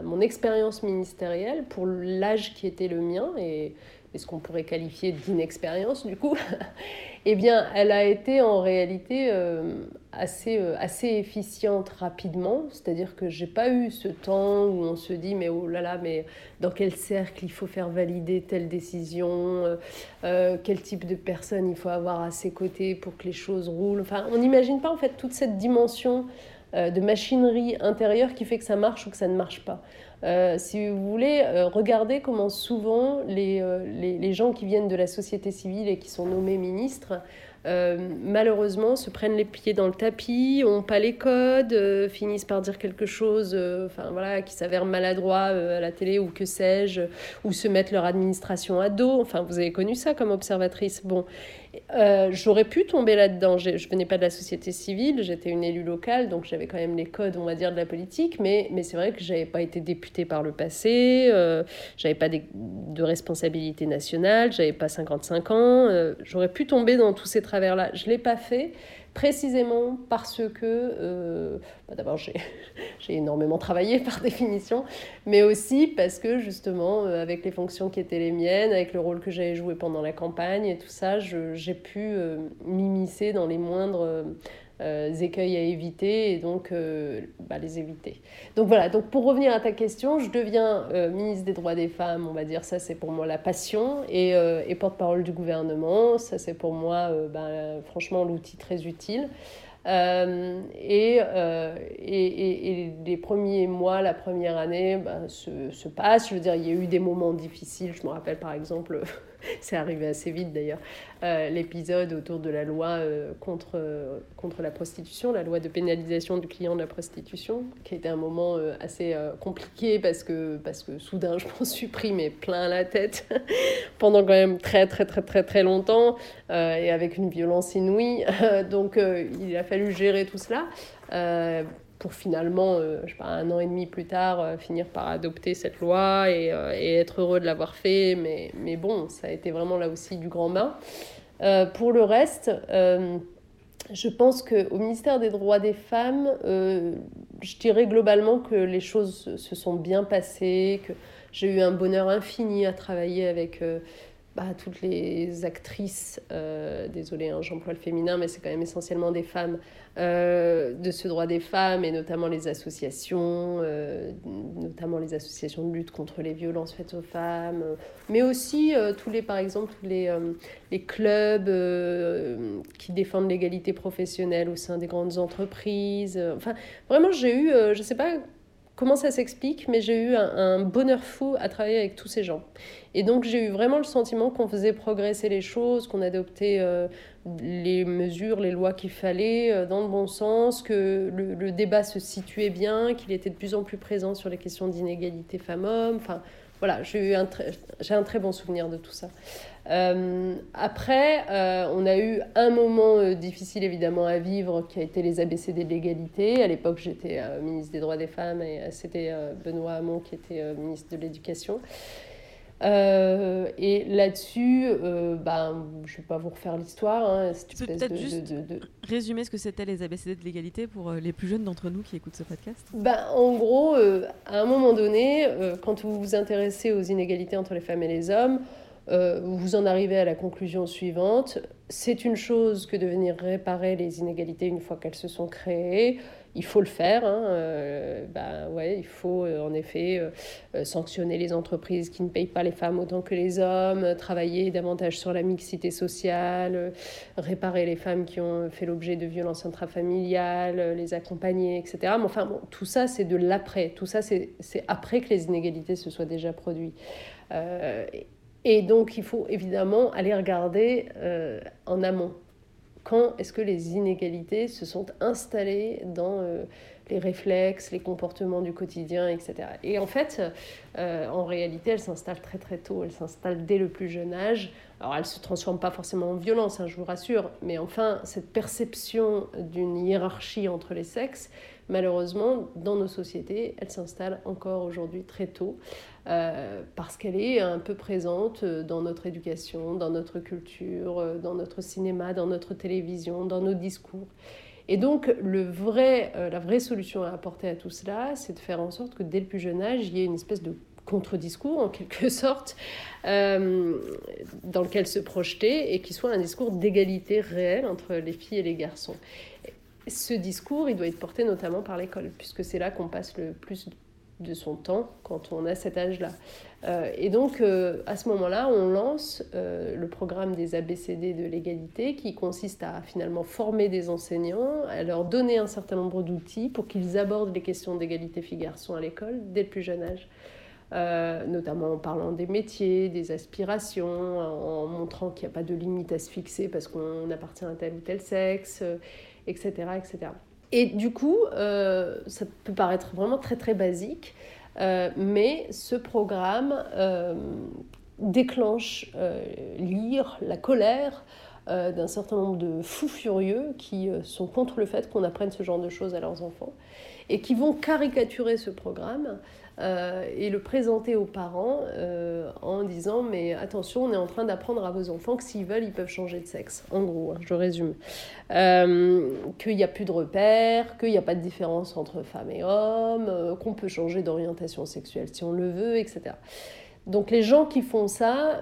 mon expérience ministérielle, pour l'âge qui était le mien, et, et ce qu'on pourrait qualifier d'inexpérience du coup, eh bien, elle a été en réalité euh, assez, euh, assez efficiente rapidement. C'est-à-dire que j'ai pas eu ce temps où on se dit mais oh là là, mais dans quel cercle il faut faire valider telle décision, euh, quel type de personne il faut avoir à ses côtés pour que les choses roulent. Enfin, on n'imagine pas en fait toute cette dimension de machinerie intérieure qui fait que ça marche ou que ça ne marche pas. Euh, si vous voulez, euh, regardez comment souvent les, euh, les, les, gens qui viennent de la société civile et qui sont nommés ministres, malheureusement, se prennent les pieds dans le tapis, ont pas les codes, finissent par dire quelque chose enfin, voilà, qui s'avère maladroit à la télé ou que sais-je, ou se mettent leur administration à dos. Enfin, vous avez connu ça comme observatrice. Bon, euh, j'aurais pu tomber là-dedans. Je, venais pas de la société civile, j'étais une élue locale, donc j'avais quand même les codes, on va dire, de la politique, mais, mais c'est vrai que j'avais pas été députée par le passé, euh, j'avais pas de, responsabilité nationale, j'avais pas 55 ans, euh, j'aurais pu tomber dans tous ces travers-là. Je l'ai pas fait précisément parce que, euh, bah, d'abord, j'ai énormément travaillé par définition, mais aussi parce que, justement, euh, avec les fonctions qui étaient les miennes, avec le rôle que j'avais joué pendant la campagne et tout ça, j'ai pu euh, m'immiscer dans les moindres euh, écueils à éviter et donc euh, bah, les éviter. Donc voilà, donc pour revenir à ta question, je deviens euh, ministre des droits des femmes, on va dire ça c'est pour moi la passion, et, et porte-parole du gouvernement, ça c'est pour moi bah, franchement l'outil très utile. Et, et, et, les premiers mois, la première année bah, se, se passent. Je veux dire, il y a eu des moments difficiles. Je me rappelle par exemple c'est arrivé assez vite d'ailleurs, euh, l'épisode autour de la loi euh, contre, euh, contre la prostitution, la loi de pénalisation du client de la prostitution, qui a été un moment assez compliqué parce que, parce que soudain je m'en suis pris mais plein la tête pendant quand même très très très très très longtemps et avec une violence inouïe. Donc il a fallu gérer tout cela pour finalement, euh, je sais pas, un an et demi plus tard, euh, finir par adopter cette loi et, euh, et être heureux de l'avoir fait. Mais, mais, bon, ça a été vraiment là aussi du grand bain. pour le reste, je pense qu'au ministère des droits des femmes, je dirais globalement que les choses se sont bien passées, que j'ai eu un bonheur infini à travailler avec bah, toutes les actrices, euh, désolé, hein, j'emploie le féminin, mais c'est quand même essentiellement des femmes, euh, de ce droit des femmes, et notamment les associations, euh, notamment les associations de lutte contre les violences faites aux femmes, mais aussi tous les, par exemple, tous les, les clubs qui défendent l'égalité professionnelle au sein des grandes entreprises. Enfin, vraiment, j'ai eu, je ne sais pas comment ça s'explique, mais j'ai eu un, bonheur fou à travailler avec tous ces gens. Et donc j'ai eu vraiment le sentiment qu'on faisait progresser les choses, qu'on adoptait euh, les mesures, les lois qu'il fallait euh, dans le bon sens, que le, le débat se situait bien, qu'il était de plus en plus présent sur les questions d'inégalité femmes-hommes. Voilà, j'ai eu un, très bon souvenir de tout ça. Euh, après, euh, on a eu un moment euh, difficile évidemment à vivre qui a été les ABCD de l'égalité. À l'époque, j'étais ministre des droits des femmes et c'était Benoît Hamon qui était ministre de l'Éducation. Et là-dessus, ben, je ne vais pas vous refaire l'histoire. Hein, peut-être juste résumer ce que c'était les ABCD de l'égalité pour les plus jeunes d'entre nous qui écoutent ce podcast ben, En gros, à un moment donné, quand vous vous intéressez aux inégalités entre les femmes et les hommes, euh, vous en arrivez à la conclusion suivante. C'est une chose que de venir réparer les inégalités une fois qu'elles se sont créées. Il faut le faire. Hein. Euh, bah ouais, il faut euh, en effet sanctionner les entreprises qui ne payent pas les femmes autant que les hommes, travailler davantage sur la mixité sociale, réparer les femmes qui ont fait l'objet de violences intrafamiliales, les accompagner, etc. Mais enfin, bon, tout ça, c'est de l'après. Tout ça, c'est après que les inégalités se soient déjà produites. Et donc, il faut évidemment aller regarder euh, en amont. Quand est-ce que les inégalités se sont installées dans euh, les réflexes, les comportements du quotidien, etc. Et en fait, euh, en réalité, elles s'installent très très tôt, elles s'installent dès le plus jeune âge. Alors, elles se transforment pas forcément en violence, hein, je vous rassure, mais enfin, cette perception d'une hiérarchie entre les sexes, malheureusement, dans nos sociétés, elle s'installe encore aujourd'hui très tôt. Euh, parce qu'elle est un peu présente dans notre éducation, dans notre culture, euh, dans notre cinéma, dans notre télévision, dans nos discours. Et donc, le vrai, euh, la vraie solution à apporter à tout cela, c'est de faire en sorte que dès le plus jeune âge, il y ait une espèce de contre-discours, en quelque sorte, dans lequel se projeter et qui soit un discours d'égalité réelle entre les filles et les garçons. Ce discours, il doit être porté notamment par l'école, puisque c'est là qu'on passe le plus de son temps quand on a cet âge-là. Euh, et donc, euh, à ce moment-là, on lance euh, le programme des ABCD de l'égalité qui consiste à finalement former des enseignants, à leur donner un certain nombre d'outils pour qu'ils abordent les questions d'égalité filles-garçons à l'école dès le plus jeune âge. notamment en parlant des métiers, des aspirations, en montrant qu'il n'y a pas de limite à se fixer parce qu'on appartient à tel ou tel sexe, etc., etc. Et du coup, euh, ça peut paraître vraiment très très basique, euh, mais ce programme euh, déclenche l'ire, la colère d'un certain nombre de fous furieux qui sont contre le fait qu'on apprenne ce genre de choses à leurs enfants et qui vont caricaturer ce programme euh, et le présenter aux parents euh, en disant mais attention on est en train d'apprendre à vos enfants que s'ils veulent ils peuvent changer de sexe. En gros hein, je résume. Euh, qu'il n'y a plus de repères qu'il n'y a pas de différence entre femmes et hommes qu'on peut changer d'orientation sexuelle si on le veut etc donc les gens qui font ça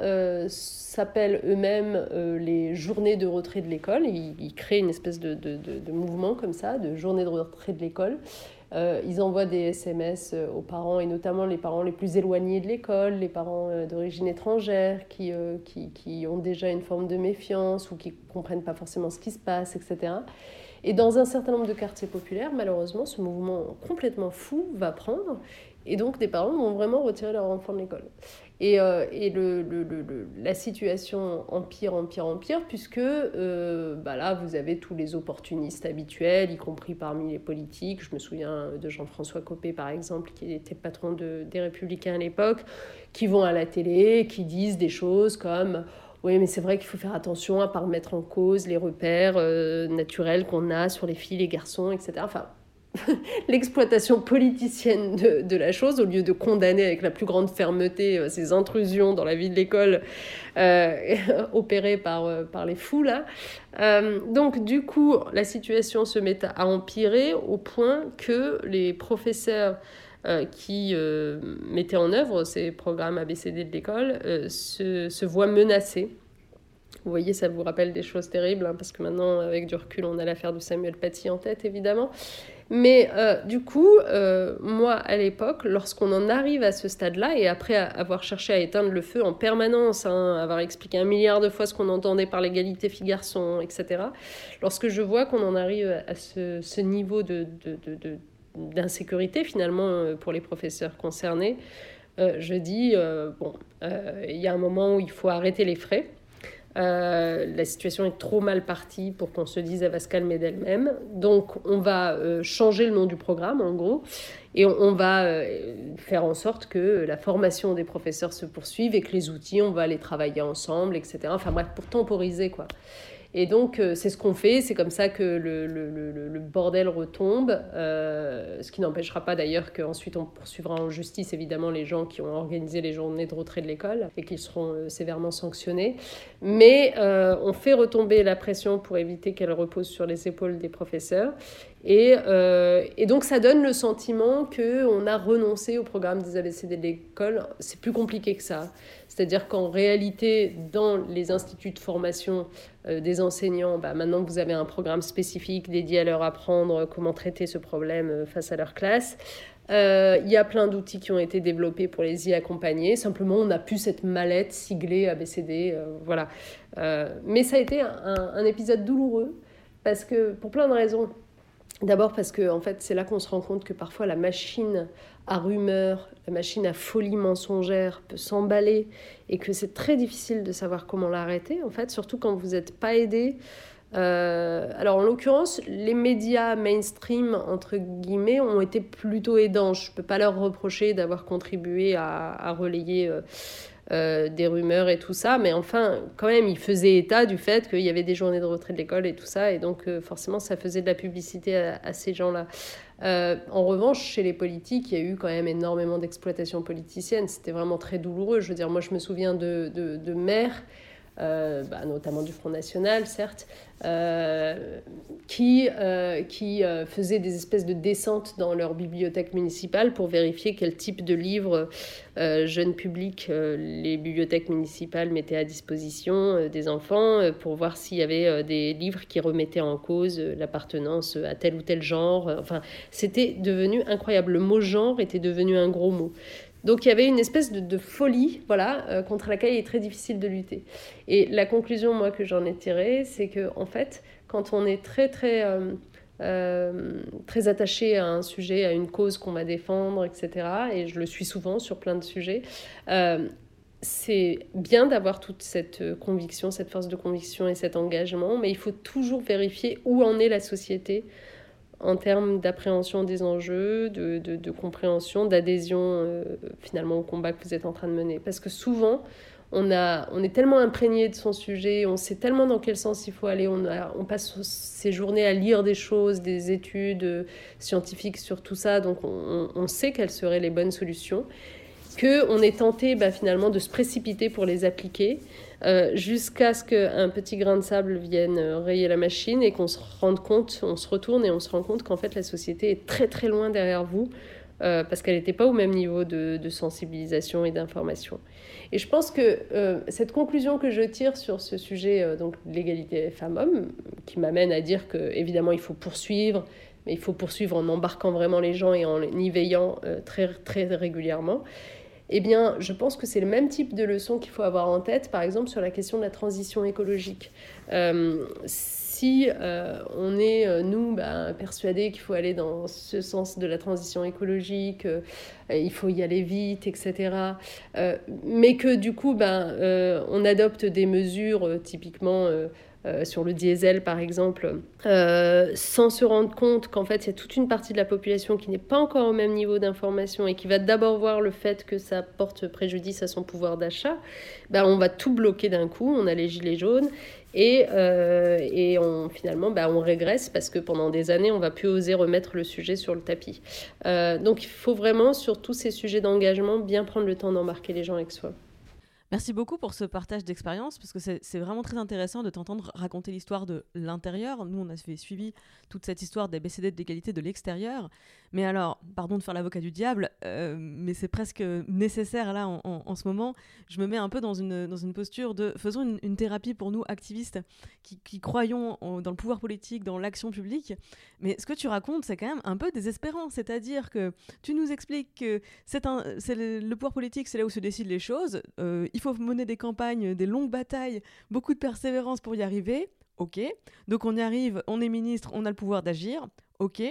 s'appellent eux-mêmes les journées de retrait de l'école. Ils, créent une espèce de, mouvement comme ça, de journée de retrait de l'école. Euh, ils envoient des SMS euh, aux parents, et notamment les parents les plus éloignés de l'école, les parents euh, d'origine étrangère, qui, qui, ont déjà une forme de méfiance ou qui ne comprennent pas forcément ce qui se passe, etc. Et dans un certain nombre de quartiers populaires, malheureusement, ce mouvement complètement fou va prendre, et donc des parents vont vraiment retirer leur enfant de l'école. Et, euh, et le, le, le, la situation empire, empire, empire, puisque euh, bah là, vous avez tous les opportunistes habituels, y compris parmi les politiques. Je me souviens de Jean-François Copé, par exemple, qui était patron de, des Républicains à l'époque, qui vont à la télé, qui disent des choses comme oui, mais c'est vrai qu'il faut faire attention à ne pas remettre en cause les repères euh, naturels qu'on a sur les filles, les garçons, etc. Enfin, l'exploitation politicienne de, la chose, au lieu de condamner avec la plus grande fermeté euh, ces intrusions dans la vie de l'école euh, opérées par, euh, par les fous. Donc du coup, la situation se met à empirer au point que les professeurs qui mettaient en œuvre ces programmes ABCD de l'école se, se voient menacés vous voyez, ça vous rappelle des choses terribles, hein, parce que maintenant, avec du recul, on a l'affaire de Samuel Paty en tête, évidemment. Mais euh, du coup, euh, moi, à l'époque, lorsqu'on en arrive à ce stade-là, et après avoir cherché à éteindre le feu en permanence, hein, avoir expliqué un milliard de fois ce qu'on entendait par l'égalité filles-garçons, etc., lorsque je vois qu'on en arrive à ce, niveau d'insécurité, finalement, euh, pour les professeurs concernés, je dis, bon, il y a un moment où il faut arrêter les frais. Euh, la situation est trop mal partie pour qu'on se dise elle va se calmer d'elle-même. Donc on va euh, changer le nom du programme en gros et on, va euh, faire en sorte que la formation des professeurs se poursuive et que les outils on va les travailler ensemble, etc. Enfin bref, pour temporiser quoi. Et donc, euh, c'est ce qu'on fait, c'est comme ça que le, le, le, bordel retombe, euh, ce qui n'empêchera pas d'ailleurs qu'ensuite on poursuivra en justice évidemment les gens qui ont organisé les journées de retrait de l'école et qu'ils seront euh, sévèrement sanctionnés. Mais on fait retomber la pression pour éviter qu'elle repose sur les épaules des professeurs. Et, et, donc ça donne le sentiment qu'on a renoncé au programme des ABCD de l'école. C'est plus compliqué que ça. C'est-à-dire qu'en réalité, dans les instituts de formation euh, des enseignants, bah, maintenant que vous avez un programme spécifique dédié à leur apprendre comment traiter ce problème euh, face à leur classe, euh, il y a plein d'outils qui ont été développés pour les y accompagner. Simplement, on n'a plus cette mallette siglée ABCD. voilà. mais ça a été un, épisode douloureux parce que, pour plein de raisons. D'abord parce que en fait, c'est là qu'on se rend compte que parfois la machine à rumeurs, la machine à folie mensongère peut s'emballer et que c'est très difficile de savoir comment l'arrêter, en fait, surtout quand vous n'êtes pas aidé. Euh, alors en l'occurrence, les médias mainstream, entre guillemets, ont été plutôt aidants. Je ne peux pas leur reprocher d'avoir contribué à, relayer euh, euh, des rumeurs et tout ça, mais enfin, quand même, ils faisaient état du fait qu'il y avait des journées de retrait de l'école et tout ça, et donc forcément, ça faisait de la publicité à ces gens-là. Euh, en revanche, chez les politiques, il y a eu quand même énormément d'exploitation politicienne. C'était vraiment très douloureux. Je veux dire, moi, je me souviens de, de, euh, bah, notamment du Front National, certes, euh, qui, euh, qui faisaient des espèces de descentes dans leur bibliothèque municipale pour vérifier quel type de livres jeunes publics les bibliothèques municipales mettaient à disposition des enfants, pour voir s'il y avait des livres qui remettaient en cause l'appartenance à tel ou tel genre. Enfin, c'était devenu incroyable. Le mot genre était devenu un gros mot. Donc il y avait une espèce de, folie, voilà, euh, contre laquelle il est très difficile de lutter. Et la conclusion, moi, que j'en ai tirée, c'est que en fait, quand on est très très euh, euh, très attaché à un sujet, à une cause qu'on va défendre, etc. Et je le suis souvent sur plein de sujets. c'est bien d'avoir toute cette conviction, cette force de conviction et cet engagement, mais il faut toujours vérifier où en est la société en termes d'appréhension des enjeux, de, de, compréhension, d'adhésion euh, finalement au combat que vous êtes en train de mener. Parce que souvent, on, a, on est tellement imprégné de son sujet, on sait tellement dans quel sens il faut aller, on, on passe ses journées à lire des choses, des études scientifiques sur tout ça, donc on, on sait quelles seraient les bonnes solutions, qu'on est tenté bah, finalement de se précipiter pour les appliquer. Euh, jusqu'à ce qu'un petit grain de sable vienne euh, rayer la machine et qu'on se rende compte, on se retourne et on se rend compte qu'en fait la société est très très loin derrière vous euh, parce qu'elle n'était pas au même niveau de, sensibilisation et d'information. Et je pense que cette conclusion que je tire sur ce sujet, donc l'égalité femmes-hommes, qui m'amène à dire que évidemment il faut poursuivre, mais il faut poursuivre en embarquant vraiment les gens et en y veillant très très régulièrement eh bien, je pense que c'est le même type de leçon qu'il faut avoir en tête, par exemple, sur la question de la transition écologique. Euh, si euh, on est, euh, nous, bah, persuadés qu'il faut aller dans ce sens de la transition écologique, il faut y aller vite, etc., mais que du coup, ben, on adopte des mesures typiquement sur le diesel par exemple, euh, sans se rendre compte qu'en fait il y a toute une partie de la population qui n'est pas encore au même niveau d'information et qui va d'abord voir le fait que ça porte préjudice à son pouvoir d'achat, ben, on va tout bloquer d'un coup, on a les gilets jaunes et, euh, et on, finalement, ben, on régresse parce que pendant des années, on va plus oser remettre le sujet sur le tapis. donc il faut vraiment, sur tous ces sujets d'engagement, bien prendre le temps d'embarquer les gens avec soi. Merci beaucoup pour ce partage d'expérience, parce que c'est vraiment très intéressant de t'entendre raconter l'histoire de l'intérieur. Nous, on a suivi toute cette histoire des BCD de l'égalité de l'extérieur. Mais alors, pardon de faire l'avocat du diable, euh, mais c'est presque nécessaire là en, ce moment. Je me mets un peu dans une, dans une posture de faisons une, thérapie pour nous activistes qui, croyons dans le pouvoir politique, dans l'action publique. Mais ce que tu racontes, c'est quand même un peu désespérant. C'est-à-dire que tu nous expliques que c'est le, pouvoir politique, c'est là où se décident les choses. Euh, mener des campagnes, des longues batailles, beaucoup de persévérance pour y arriver. Ok. Donc on y arrive, on est ministre, on a le pouvoir d'agir. Ok.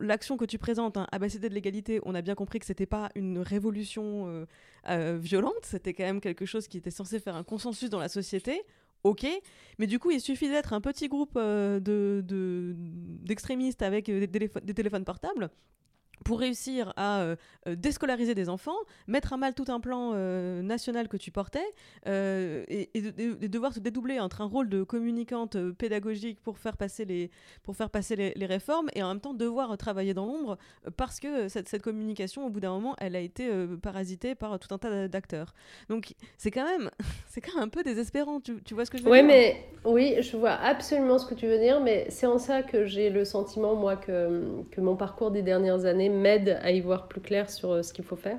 L'action que tu présentes, hein, de l'égalité, on a bien compris que c'était pas une révolution euh, euh, violente, c'était quand même quelque chose qui était censé faire un consensus dans la société. Ok, mais du coup, il suffit d'être un petit groupe euh, d'extrémistes de, avec des téléphones portables pour réussir à euh, euh, déscolariser des enfants, mettre à mal tout un plan euh, national que tu portais, et, devoir se dédoubler entre un rôle de communicante pédagogique pour faire passer les, pour faire passer les, réformes, et en même temps devoir travailler dans l'ombre, parce que cette, cette, communication, au bout d'un moment, elle a été parasitée par tout un tas d'acteurs. Donc c'est quand, même, quand même un peu désespérant, tu, tu vois ce que je veux dire? mais, Oui, je vois absolument ce que tu veux dire, mais c'est en ça que j'ai le sentiment, moi, que, que mon parcours des dernières années m'aide à y voir plus clair sur euh, ce qu'il faut faire.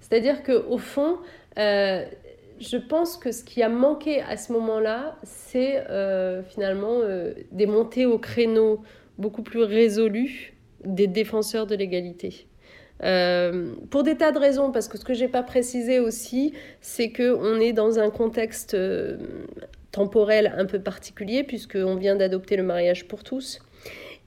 C'est-à-dire qu'au fond, euh, je pense que ce qui a manqué à ce moment-là, c'est euh, finalement des montées au créneau beaucoup plus résolues des défenseurs de l'égalité. pour des tas de raisons, parce que ce que j'ai pas précisé aussi, c'est qu'on est dans un contexte temporel un peu particulier, puisqu'on vient d'adopter le mariage pour tous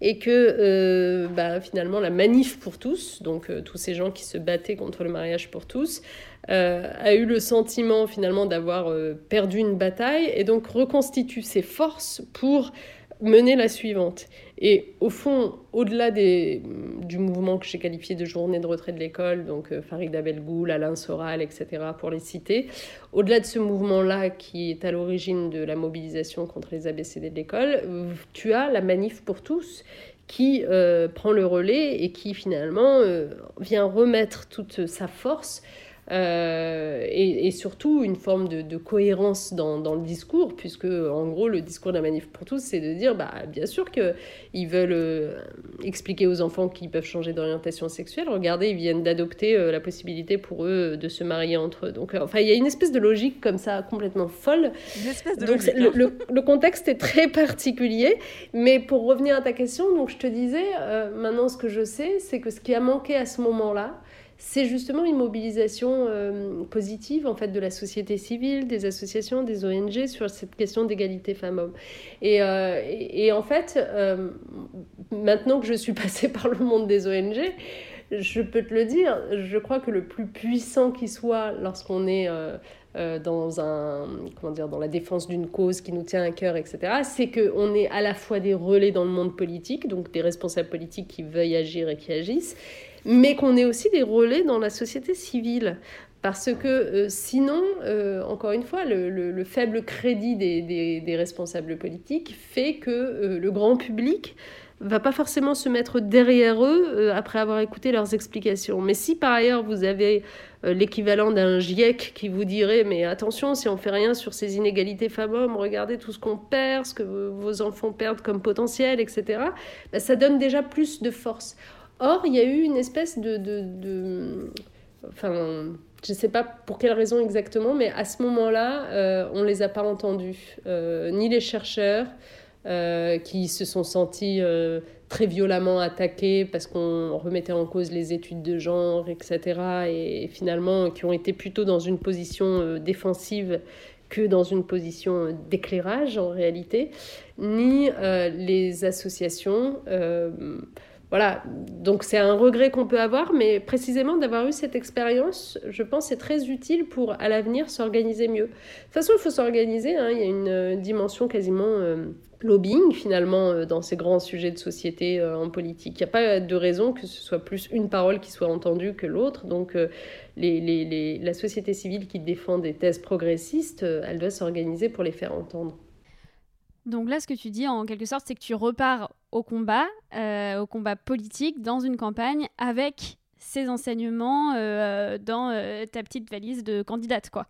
et que euh, bah, finalement la manif pour tous, donc euh, tous ces gens qui se battaient contre le mariage pour tous, euh, a eu le sentiment finalement d'avoir perdu une bataille et donc reconstitue ses forces pour mener la suivante. Et au fond, au-delà du mouvement que j'ai qualifié de journée de retrait de l'école, donc euh, Farida Belgoul, Alain Soral, etc., pour les citer, au-delà de ce mouvement-là qui est à l'origine de la mobilisation contre les ABCD de l'école, tu as la manif pour tous qui euh, prend le relais et qui finalement euh, vient remettre toute sa force euh, et, surtout une forme de, cohérence dans, le discours, puisque en gros le discours de la manif pour tous, c'est de dire, bah, bien sûr qu'ils veulent euh, expliquer aux enfants qu'ils peuvent changer d'orientation sexuelle. Regardez, ils viennent d'adopter euh, la possibilité pour eux de se marier entre eux. Donc, enfin, il y a une espèce de logique comme ça complètement folle. Une espèce de donc, logique. Le, le, contexte est très particulier, mais pour revenir à ta question, donc je te disais, maintenant ce que je sais, c'est que ce qui a manqué à ce moment-là, c'est justement une mobilisation euh, positive en fait de la société civile, des associations, des ONG sur cette question d'égalité femmes-hommes. Et, euh, et, en fait, euh, maintenant que je suis passée par le monde des ONG, je peux te le dire, je crois que le plus puissant qui soit lorsqu'on est dans, un, comment dire, dans la défense d'une cause qui nous tient à cœur, etc., c'est qu'on est à la fois des relais dans le monde politique, donc des responsables politiques qui veuillent agir et qui agissent, mais qu'on ait aussi des relais dans la société civile Parce que sinon, encore une fois, le, faible crédit des, des, responsables politiques fait que le grand public va pas forcément se mettre derrière eux euh, après avoir écouté leurs explications. Mais si par ailleurs vous avez euh, l'équivalent d'un GIEC qui vous dirait mais attention si on fait rien sur ces inégalités femmes-hommes, regardez tout ce qu'on perd, ce que vos enfants perdent comme potentiel, etc. Bah, ça donne déjà plus de force. Or il y a eu une espèce de, de, enfin je ne sais pas pour quelle raison exactement, mais à ce moment-là, euh, on ne les a pas entendus, ni les chercheurs, euh, qui se sont sentis euh, très violemment attaqués parce qu'on remettait en cause les études de genre, etc. Et, finalement, qui ont été plutôt dans une position euh, défensive que dans une position d'éclairage en réalité, ni les associations. Voilà, donc c'est un regret qu'on peut avoir, mais précisément d'avoir eu cette expérience, je pense, c'est très utile pour à l'avenir s'organiser mieux. De toute façon, il faut s'organiser, hein. il y a une dimension quasiment lobbying finalement euh, dans ces grands sujets de société euh, en politique. Il n'y a pas de raison que ce soit plus une parole qui soit entendue que l'autre. Donc euh, la société civile qui défend des thèses progressistes, elle doit s'organiser pour les faire entendre. Donc là, ce que tu dis en quelque sorte, c'est que tu repars au combat, au combat politique, dans une campagne, avec ces enseignements dans ta petite valise de candidate, quoi.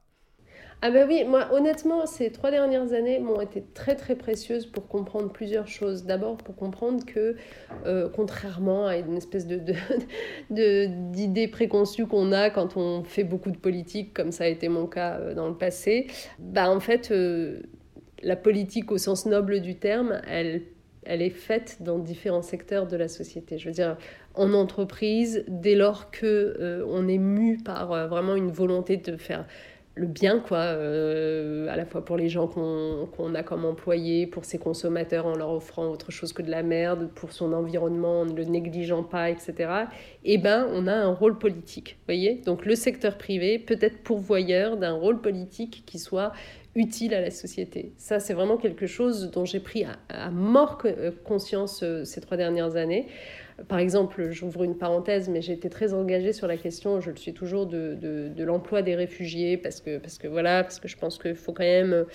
Ah ben oui, moi honnêtement, ces trois dernières années m'ont été très très précieuses pour comprendre plusieurs choses. D'abord pour comprendre que, euh, contrairement à une espèce de, d'idée préconçue qu'on a quand on fait beaucoup de politique, comme ça a été mon cas euh, dans le passé, bah en fait, euh, la politique au sens noble du terme, elle elle est faite dans différents secteurs de la société. Je veux dire, en entreprise, dès lors que on est mu par vraiment une volonté de faire le bien, quoi, euh, à la fois pour les gens qu'on a comme employés, pour ses consommateurs en leur offrant autre chose que de la merde, pour son environnement en ne le négligeant pas, etc. Eh ben, on a un rôle politique, voyez? Donc le secteur privé peut être pourvoyeur d'un rôle politique qui soit utile à la société. Ça, c'est vraiment quelque chose dont j'ai pris à, mort euh, conscience euh, ces trois dernières années. Par exemple, j'ouvre une parenthèse, mais j'ai été très engagée sur la question, je le suis toujours, de, de, l'emploi des réfugiés, parce que, parce que voilà, parce que je pense qu'il faut quand même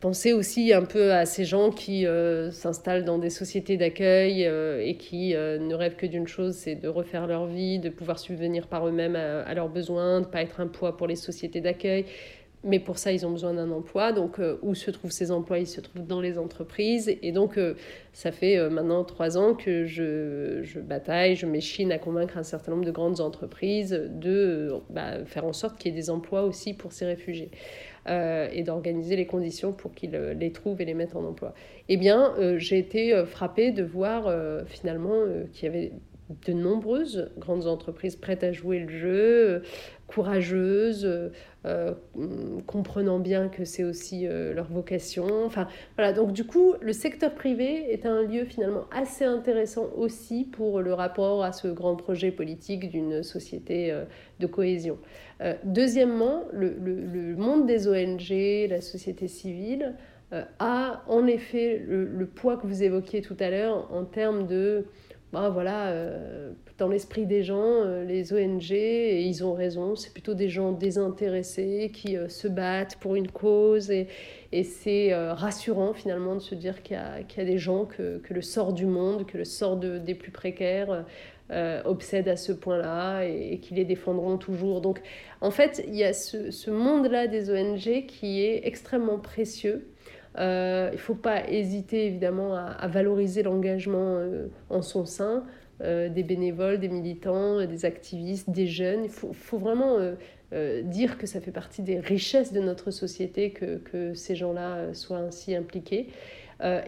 penser aussi un peu à ces gens qui euh, s'installent dans des sociétés d'accueil euh, et qui euh, ne rêvent que d'une chose, c'est de refaire leur vie, de pouvoir subvenir par eux-mêmes à, à, leurs besoins, de ne pas être un poids pour les sociétés d'accueil. Mais pour ça, ils ont besoin d'un emploi. Donc, euh, où se trouvent ces emplois? Ils se trouvent dans les entreprises. Et donc, euh, ça fait euh, maintenant trois ans que je, je, bataille, je m'échine à convaincre un certain nombre de grandes entreprises de bah, faire en sorte qu'il y ait des emplois aussi pour ces réfugiés. et d'organiser les conditions pour qu'ils les trouvent et les mettent en emploi. Eh bien, j'ai été frappée de voir finalement qu'il y avait de nombreuses grandes entreprises prêtes à jouer le jeu, courageuses, euh, comprenant bien que c'est aussi euh, leur vocation. Enfin, voilà. Donc, du coup, le secteur privé est un lieu finalement assez intéressant aussi pour le rapport à ce grand projet politique d'une société euh, de cohésion. deuxièmement, le, le, monde des ONG, la société civile, a en effet le, le, poids que vous évoquiez tout à l'heure en termes de bah, voilà, euh, dans l'esprit des gens, euh, les ONG, et ils ont raison, c'est plutôt des gens désintéressés qui euh, se battent pour une cause. Et, et c'est rassurant finalement de se dire qu'il y, y, a des gens que, que, le sort du monde, que le sort de, des plus précaires obsède à ce point-là et, qui les défendront toujours. Donc en fait, il y a ce, ce monde-là des ONG qui est extrêmement précieux. Euh, il ne faut pas hésiter évidemment à, valoriser l'engagement euh, en son sein euh, des bénévoles, des militants, des activistes, des jeunes. Il faut, vraiment dire que ça fait partie des richesses de notre société que, que ces gens-là soient ainsi impliqués.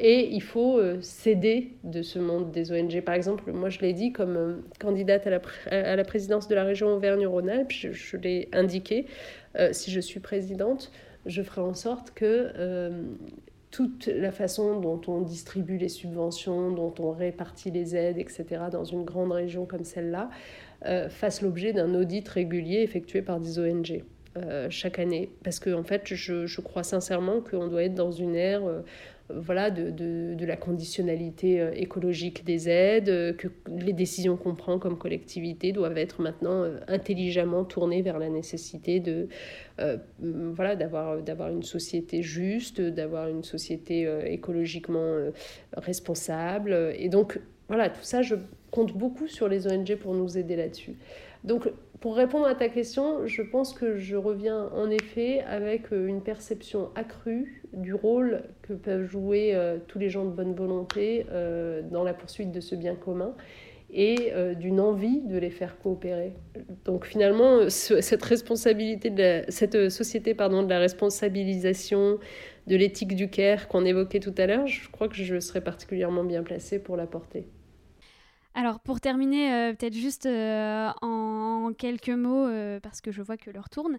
et il faut s'aider de ce monde des ONG. Par exemple, moi je l'ai dit comme candidate à la, à la, présidence de la région Auvergne-Rhône-Alpes, je l'ai indiqué, si je suis présidente, je ferai en sorte que euh, toute la façon dont on distribue les subventions, dont on répartit les aides, etc., dans une grande région comme celle-là, euh, fasse l'objet d'un audit régulier effectué par des ONG. Euh, chaque année. Parce que, en fait, je, je crois sincèrement qu'on doit être dans une ère voilà, de, de, la conditionnalité écologique des aides, que les décisions qu'on prend comme collectivité doivent être maintenant intelligemment tournées vers la nécessité de, voilà, d'avoir, d'avoir une société juste, d'avoir une société écologiquement responsable. Et donc, voilà, tout ça, je compte beaucoup sur les ONG pour nous aider là-dessus. Donc, pour répondre à ta question, je pense que je reviens en effet avec euh, une perception accrue du rôle que peuvent jouer euh, tous les gens de bonne volonté euh, dans la poursuite de ce bien commun et d'une envie de les faire coopérer. Donc finalement, cette responsabilité, cette société pardon, de la responsabilisation, de l'éthique du care qu'on évoquait tout à l'heure, je crois que je serais particulièrement bien placée pour la porter. Alors pour terminer, euh, peut-être juste euh, en quelques mots, euh, parce que je vois que l'heure tourne.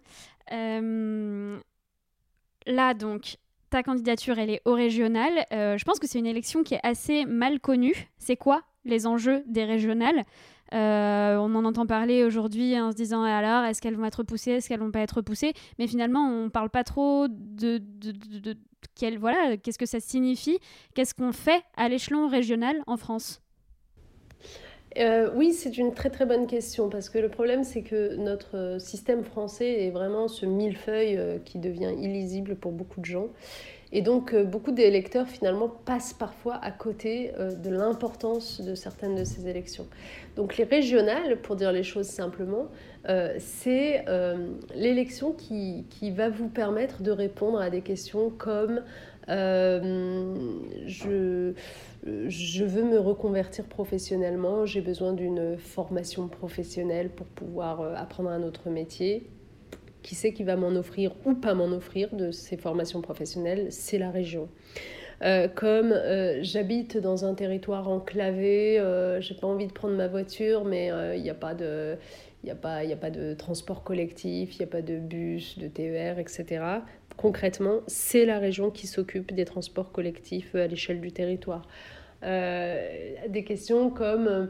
là donc, ta candidature, elle est au régional. je pense que c'est une élection qui est assez mal connue. C'est quoi les enjeux des régionales? On en entend parler aujourd'hui en se disant alors est-ce qu'elles vont être repoussées, est-ce qu'elles vont pas être repoussées, mais finalement on parle pas trop de, de, voilà qu'est-ce que ça signifie, qu'est-ce qu'on fait à l'échelon régional en France? Euh, oui, c'est une très très bonne question parce que le problème c'est que notre système français est vraiment ce millefeuille euh, qui devient illisible pour beaucoup de gens. Et donc euh, beaucoup d'électeurs finalement passent parfois à côté de l'importance de certaines de ces élections. Donc les régionales, pour dire les choses simplement, c'est l'élection qui, qui, va vous permettre de répondre à des questions comme je je veux me reconvertir professionnellement, j'ai besoin d'une formation professionnelle pour pouvoir euh, apprendre un autre métier. Qui sait qui va m'en offrir ou pas m'en offrir de ces formations professionnelles? C'est la région. Euh, comme euh, j'habite dans un territoire enclavé, euh, j'ai pas envie de prendre ma voiture, mais il n'y a pas de a, a pas de transport collectif, il n'y a pas de bus, de TER, etc. Concrètement, c'est la région qui s'occupe des transports collectifs à l'échelle du territoire. des questions comme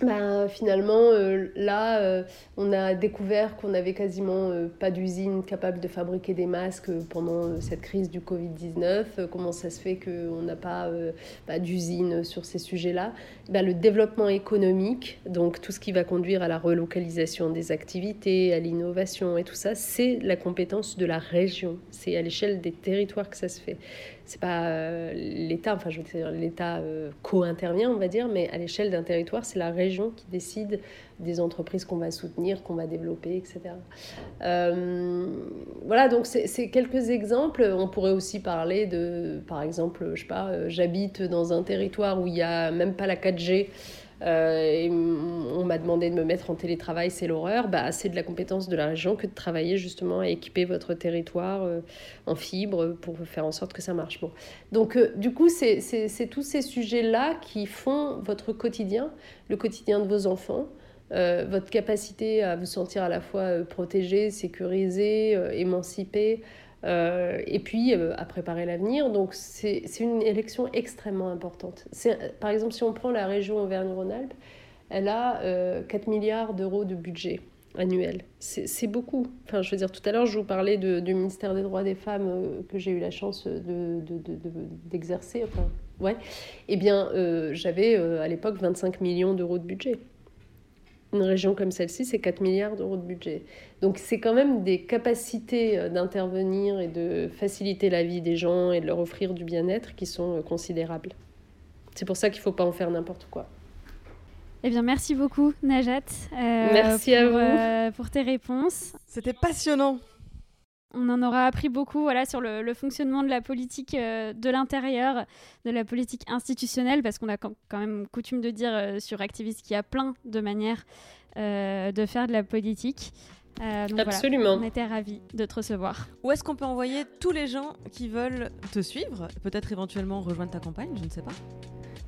ben, finalement, euh, là, euh, on a découvert qu'on n'avait quasiment euh, pas d'usine capable de fabriquer des masques pendant cette crise du Covid-19. comment ça se fait qu'on n'a pas, pas d'usine sur ces sujets-là? Ben, Le développement économique, donc tout ce qui va conduire à la relocalisation des activités, à l'innovation et tout ça, c'est la compétence de la région. C'est à l'échelle des territoires que ça se fait c'est pas euh, l'État, enfin je veux dire l'État euh, co-intervient, on va dire, mais à l'échelle d'un territoire, c'est la région qui décide des entreprises qu'on va soutenir, qu'on va développer, etc. Euh, voilà, donc c'est quelques exemples. On pourrait aussi parler de, par exemple, je sais pas, j'habite dans un territoire où il n'y a même pas la 4G. Euh, on m'a demandé de me mettre en télétravail, c'est l'horreur. Bah, c'est de la compétence de la région que de travailler justement à équiper votre territoire euh, en fibre pour faire en sorte que ça marche. Bon. Donc, euh, du coup, c'est tous ces sujets-là qui font votre quotidien, le quotidien de vos enfants. votre capacité à vous sentir à la fois protégé, sécurisé, émancipé, euh, et puis euh, à préparer l'avenir. Donc c'est une élection extrêmement importante. Par exemple, si on prend la région Auvergne-Rhône-Alpes, elle a 4 euh, milliards d'euros de budget annuel. C'est beaucoup. Enfin, je veux dire, tout à l'heure, je vous parlais de, du ministère des droits des femmes que j'ai eu la chance d'exercer. De, de, enfin, ouais. Eh bien, j'avais à l'époque 25 millions d'euros de budget une région comme celle-ci, c'est 4 milliards d'euros de budget. Donc c'est quand même des capacités euh, d'intervenir et de faciliter la vie des gens et de leur offrir du bien-être qui sont euh, considérables. C'est pour ça qu'il ne faut pas en faire n'importe quoi. Eh bien, merci beaucoup, Najat. Euh, merci à vous. pour tes réponses. C'était passionnant on en aura appris beaucoup voilà, sur le, fonctionnement de la politique euh, de l'intérieur, de la politique institutionnelle, parce qu'on a quand même coutume de dire euh, sur Activiste qu'il y a plein de manières euh, de faire de la politique. Absolument. on était ravis de te recevoir. Où est-ce qu'on peut envoyer tous les gens qui veulent te suivre, peut-être éventuellement rejoindre ta campagne, je ne sais pas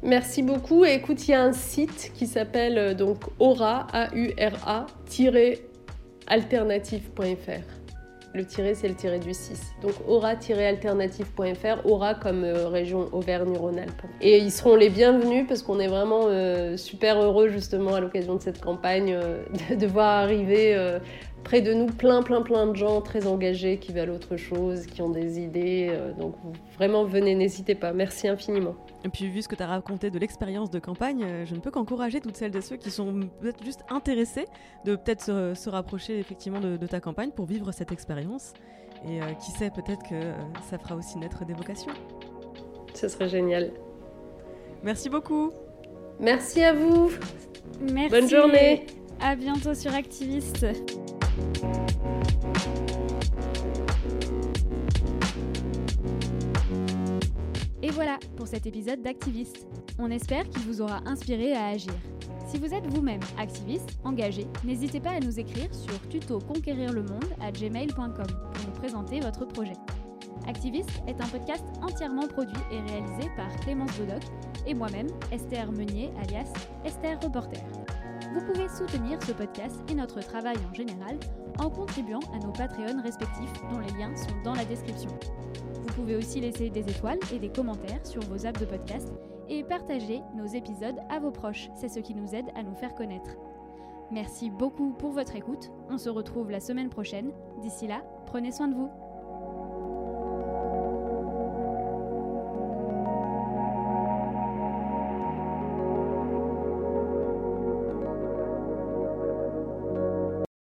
Merci beaucoup. écoute, il y a un site qui s'appelle donc aura, A-U-R-A-alternative.fr. Le tiré, c'est le tiré du 6. Donc aura-alternative.fr, aura comme euh, région Auvergne-Rhône-Alpes. Et ils seront les bienvenus parce qu'on est vraiment euh, super heureux justement à l'occasion de cette campagne euh, de, voir arriver près de nous plein, plein, plein de gens très engagés qui veulent autre chose, qui ont des idées. Euh, donc vraiment, venez, n'hésitez pas. Merci infiniment. Et puis, vu ce que tu as raconté de l'expérience de campagne, euh, je ne peux qu'encourager toutes celles et ceux qui sont peut-être juste intéressés de peut-être se, rapprocher effectivement de, ta campagne pour vivre cette expérience. Et euh, qui sait, peut-être que ça fera aussi naître des vocations. Ce serait génial. Merci beaucoup. Merci à vous. Merci. Bonne journée. À bientôt sur Activiste. Et voilà pour cet épisode d'Activiste. On espère qu'il vous aura inspiré à agir. Si vous êtes vous-même activiste, engagé, n'hésitez pas à nous écrire sur tuto conquérir le monde à gmail.com pour nous présenter votre projet. Activiste est un podcast entièrement produit et réalisé par Clémence Bodoc et moi-même, Esther Meunier, alias Esther Reporter. Vous pouvez soutenir ce podcast et notre travail en général en contribuant à nos Patreons respectifs dont les liens sont dans la description. Vous pouvez aussi laisser des étoiles et des commentaires sur vos apps de podcast et partager nos épisodes à vos proches, c'est ce qui nous aide à nous faire connaître. Merci beaucoup pour votre écoute, on se retrouve la semaine prochaine. D'ici là, prenez soin de vous.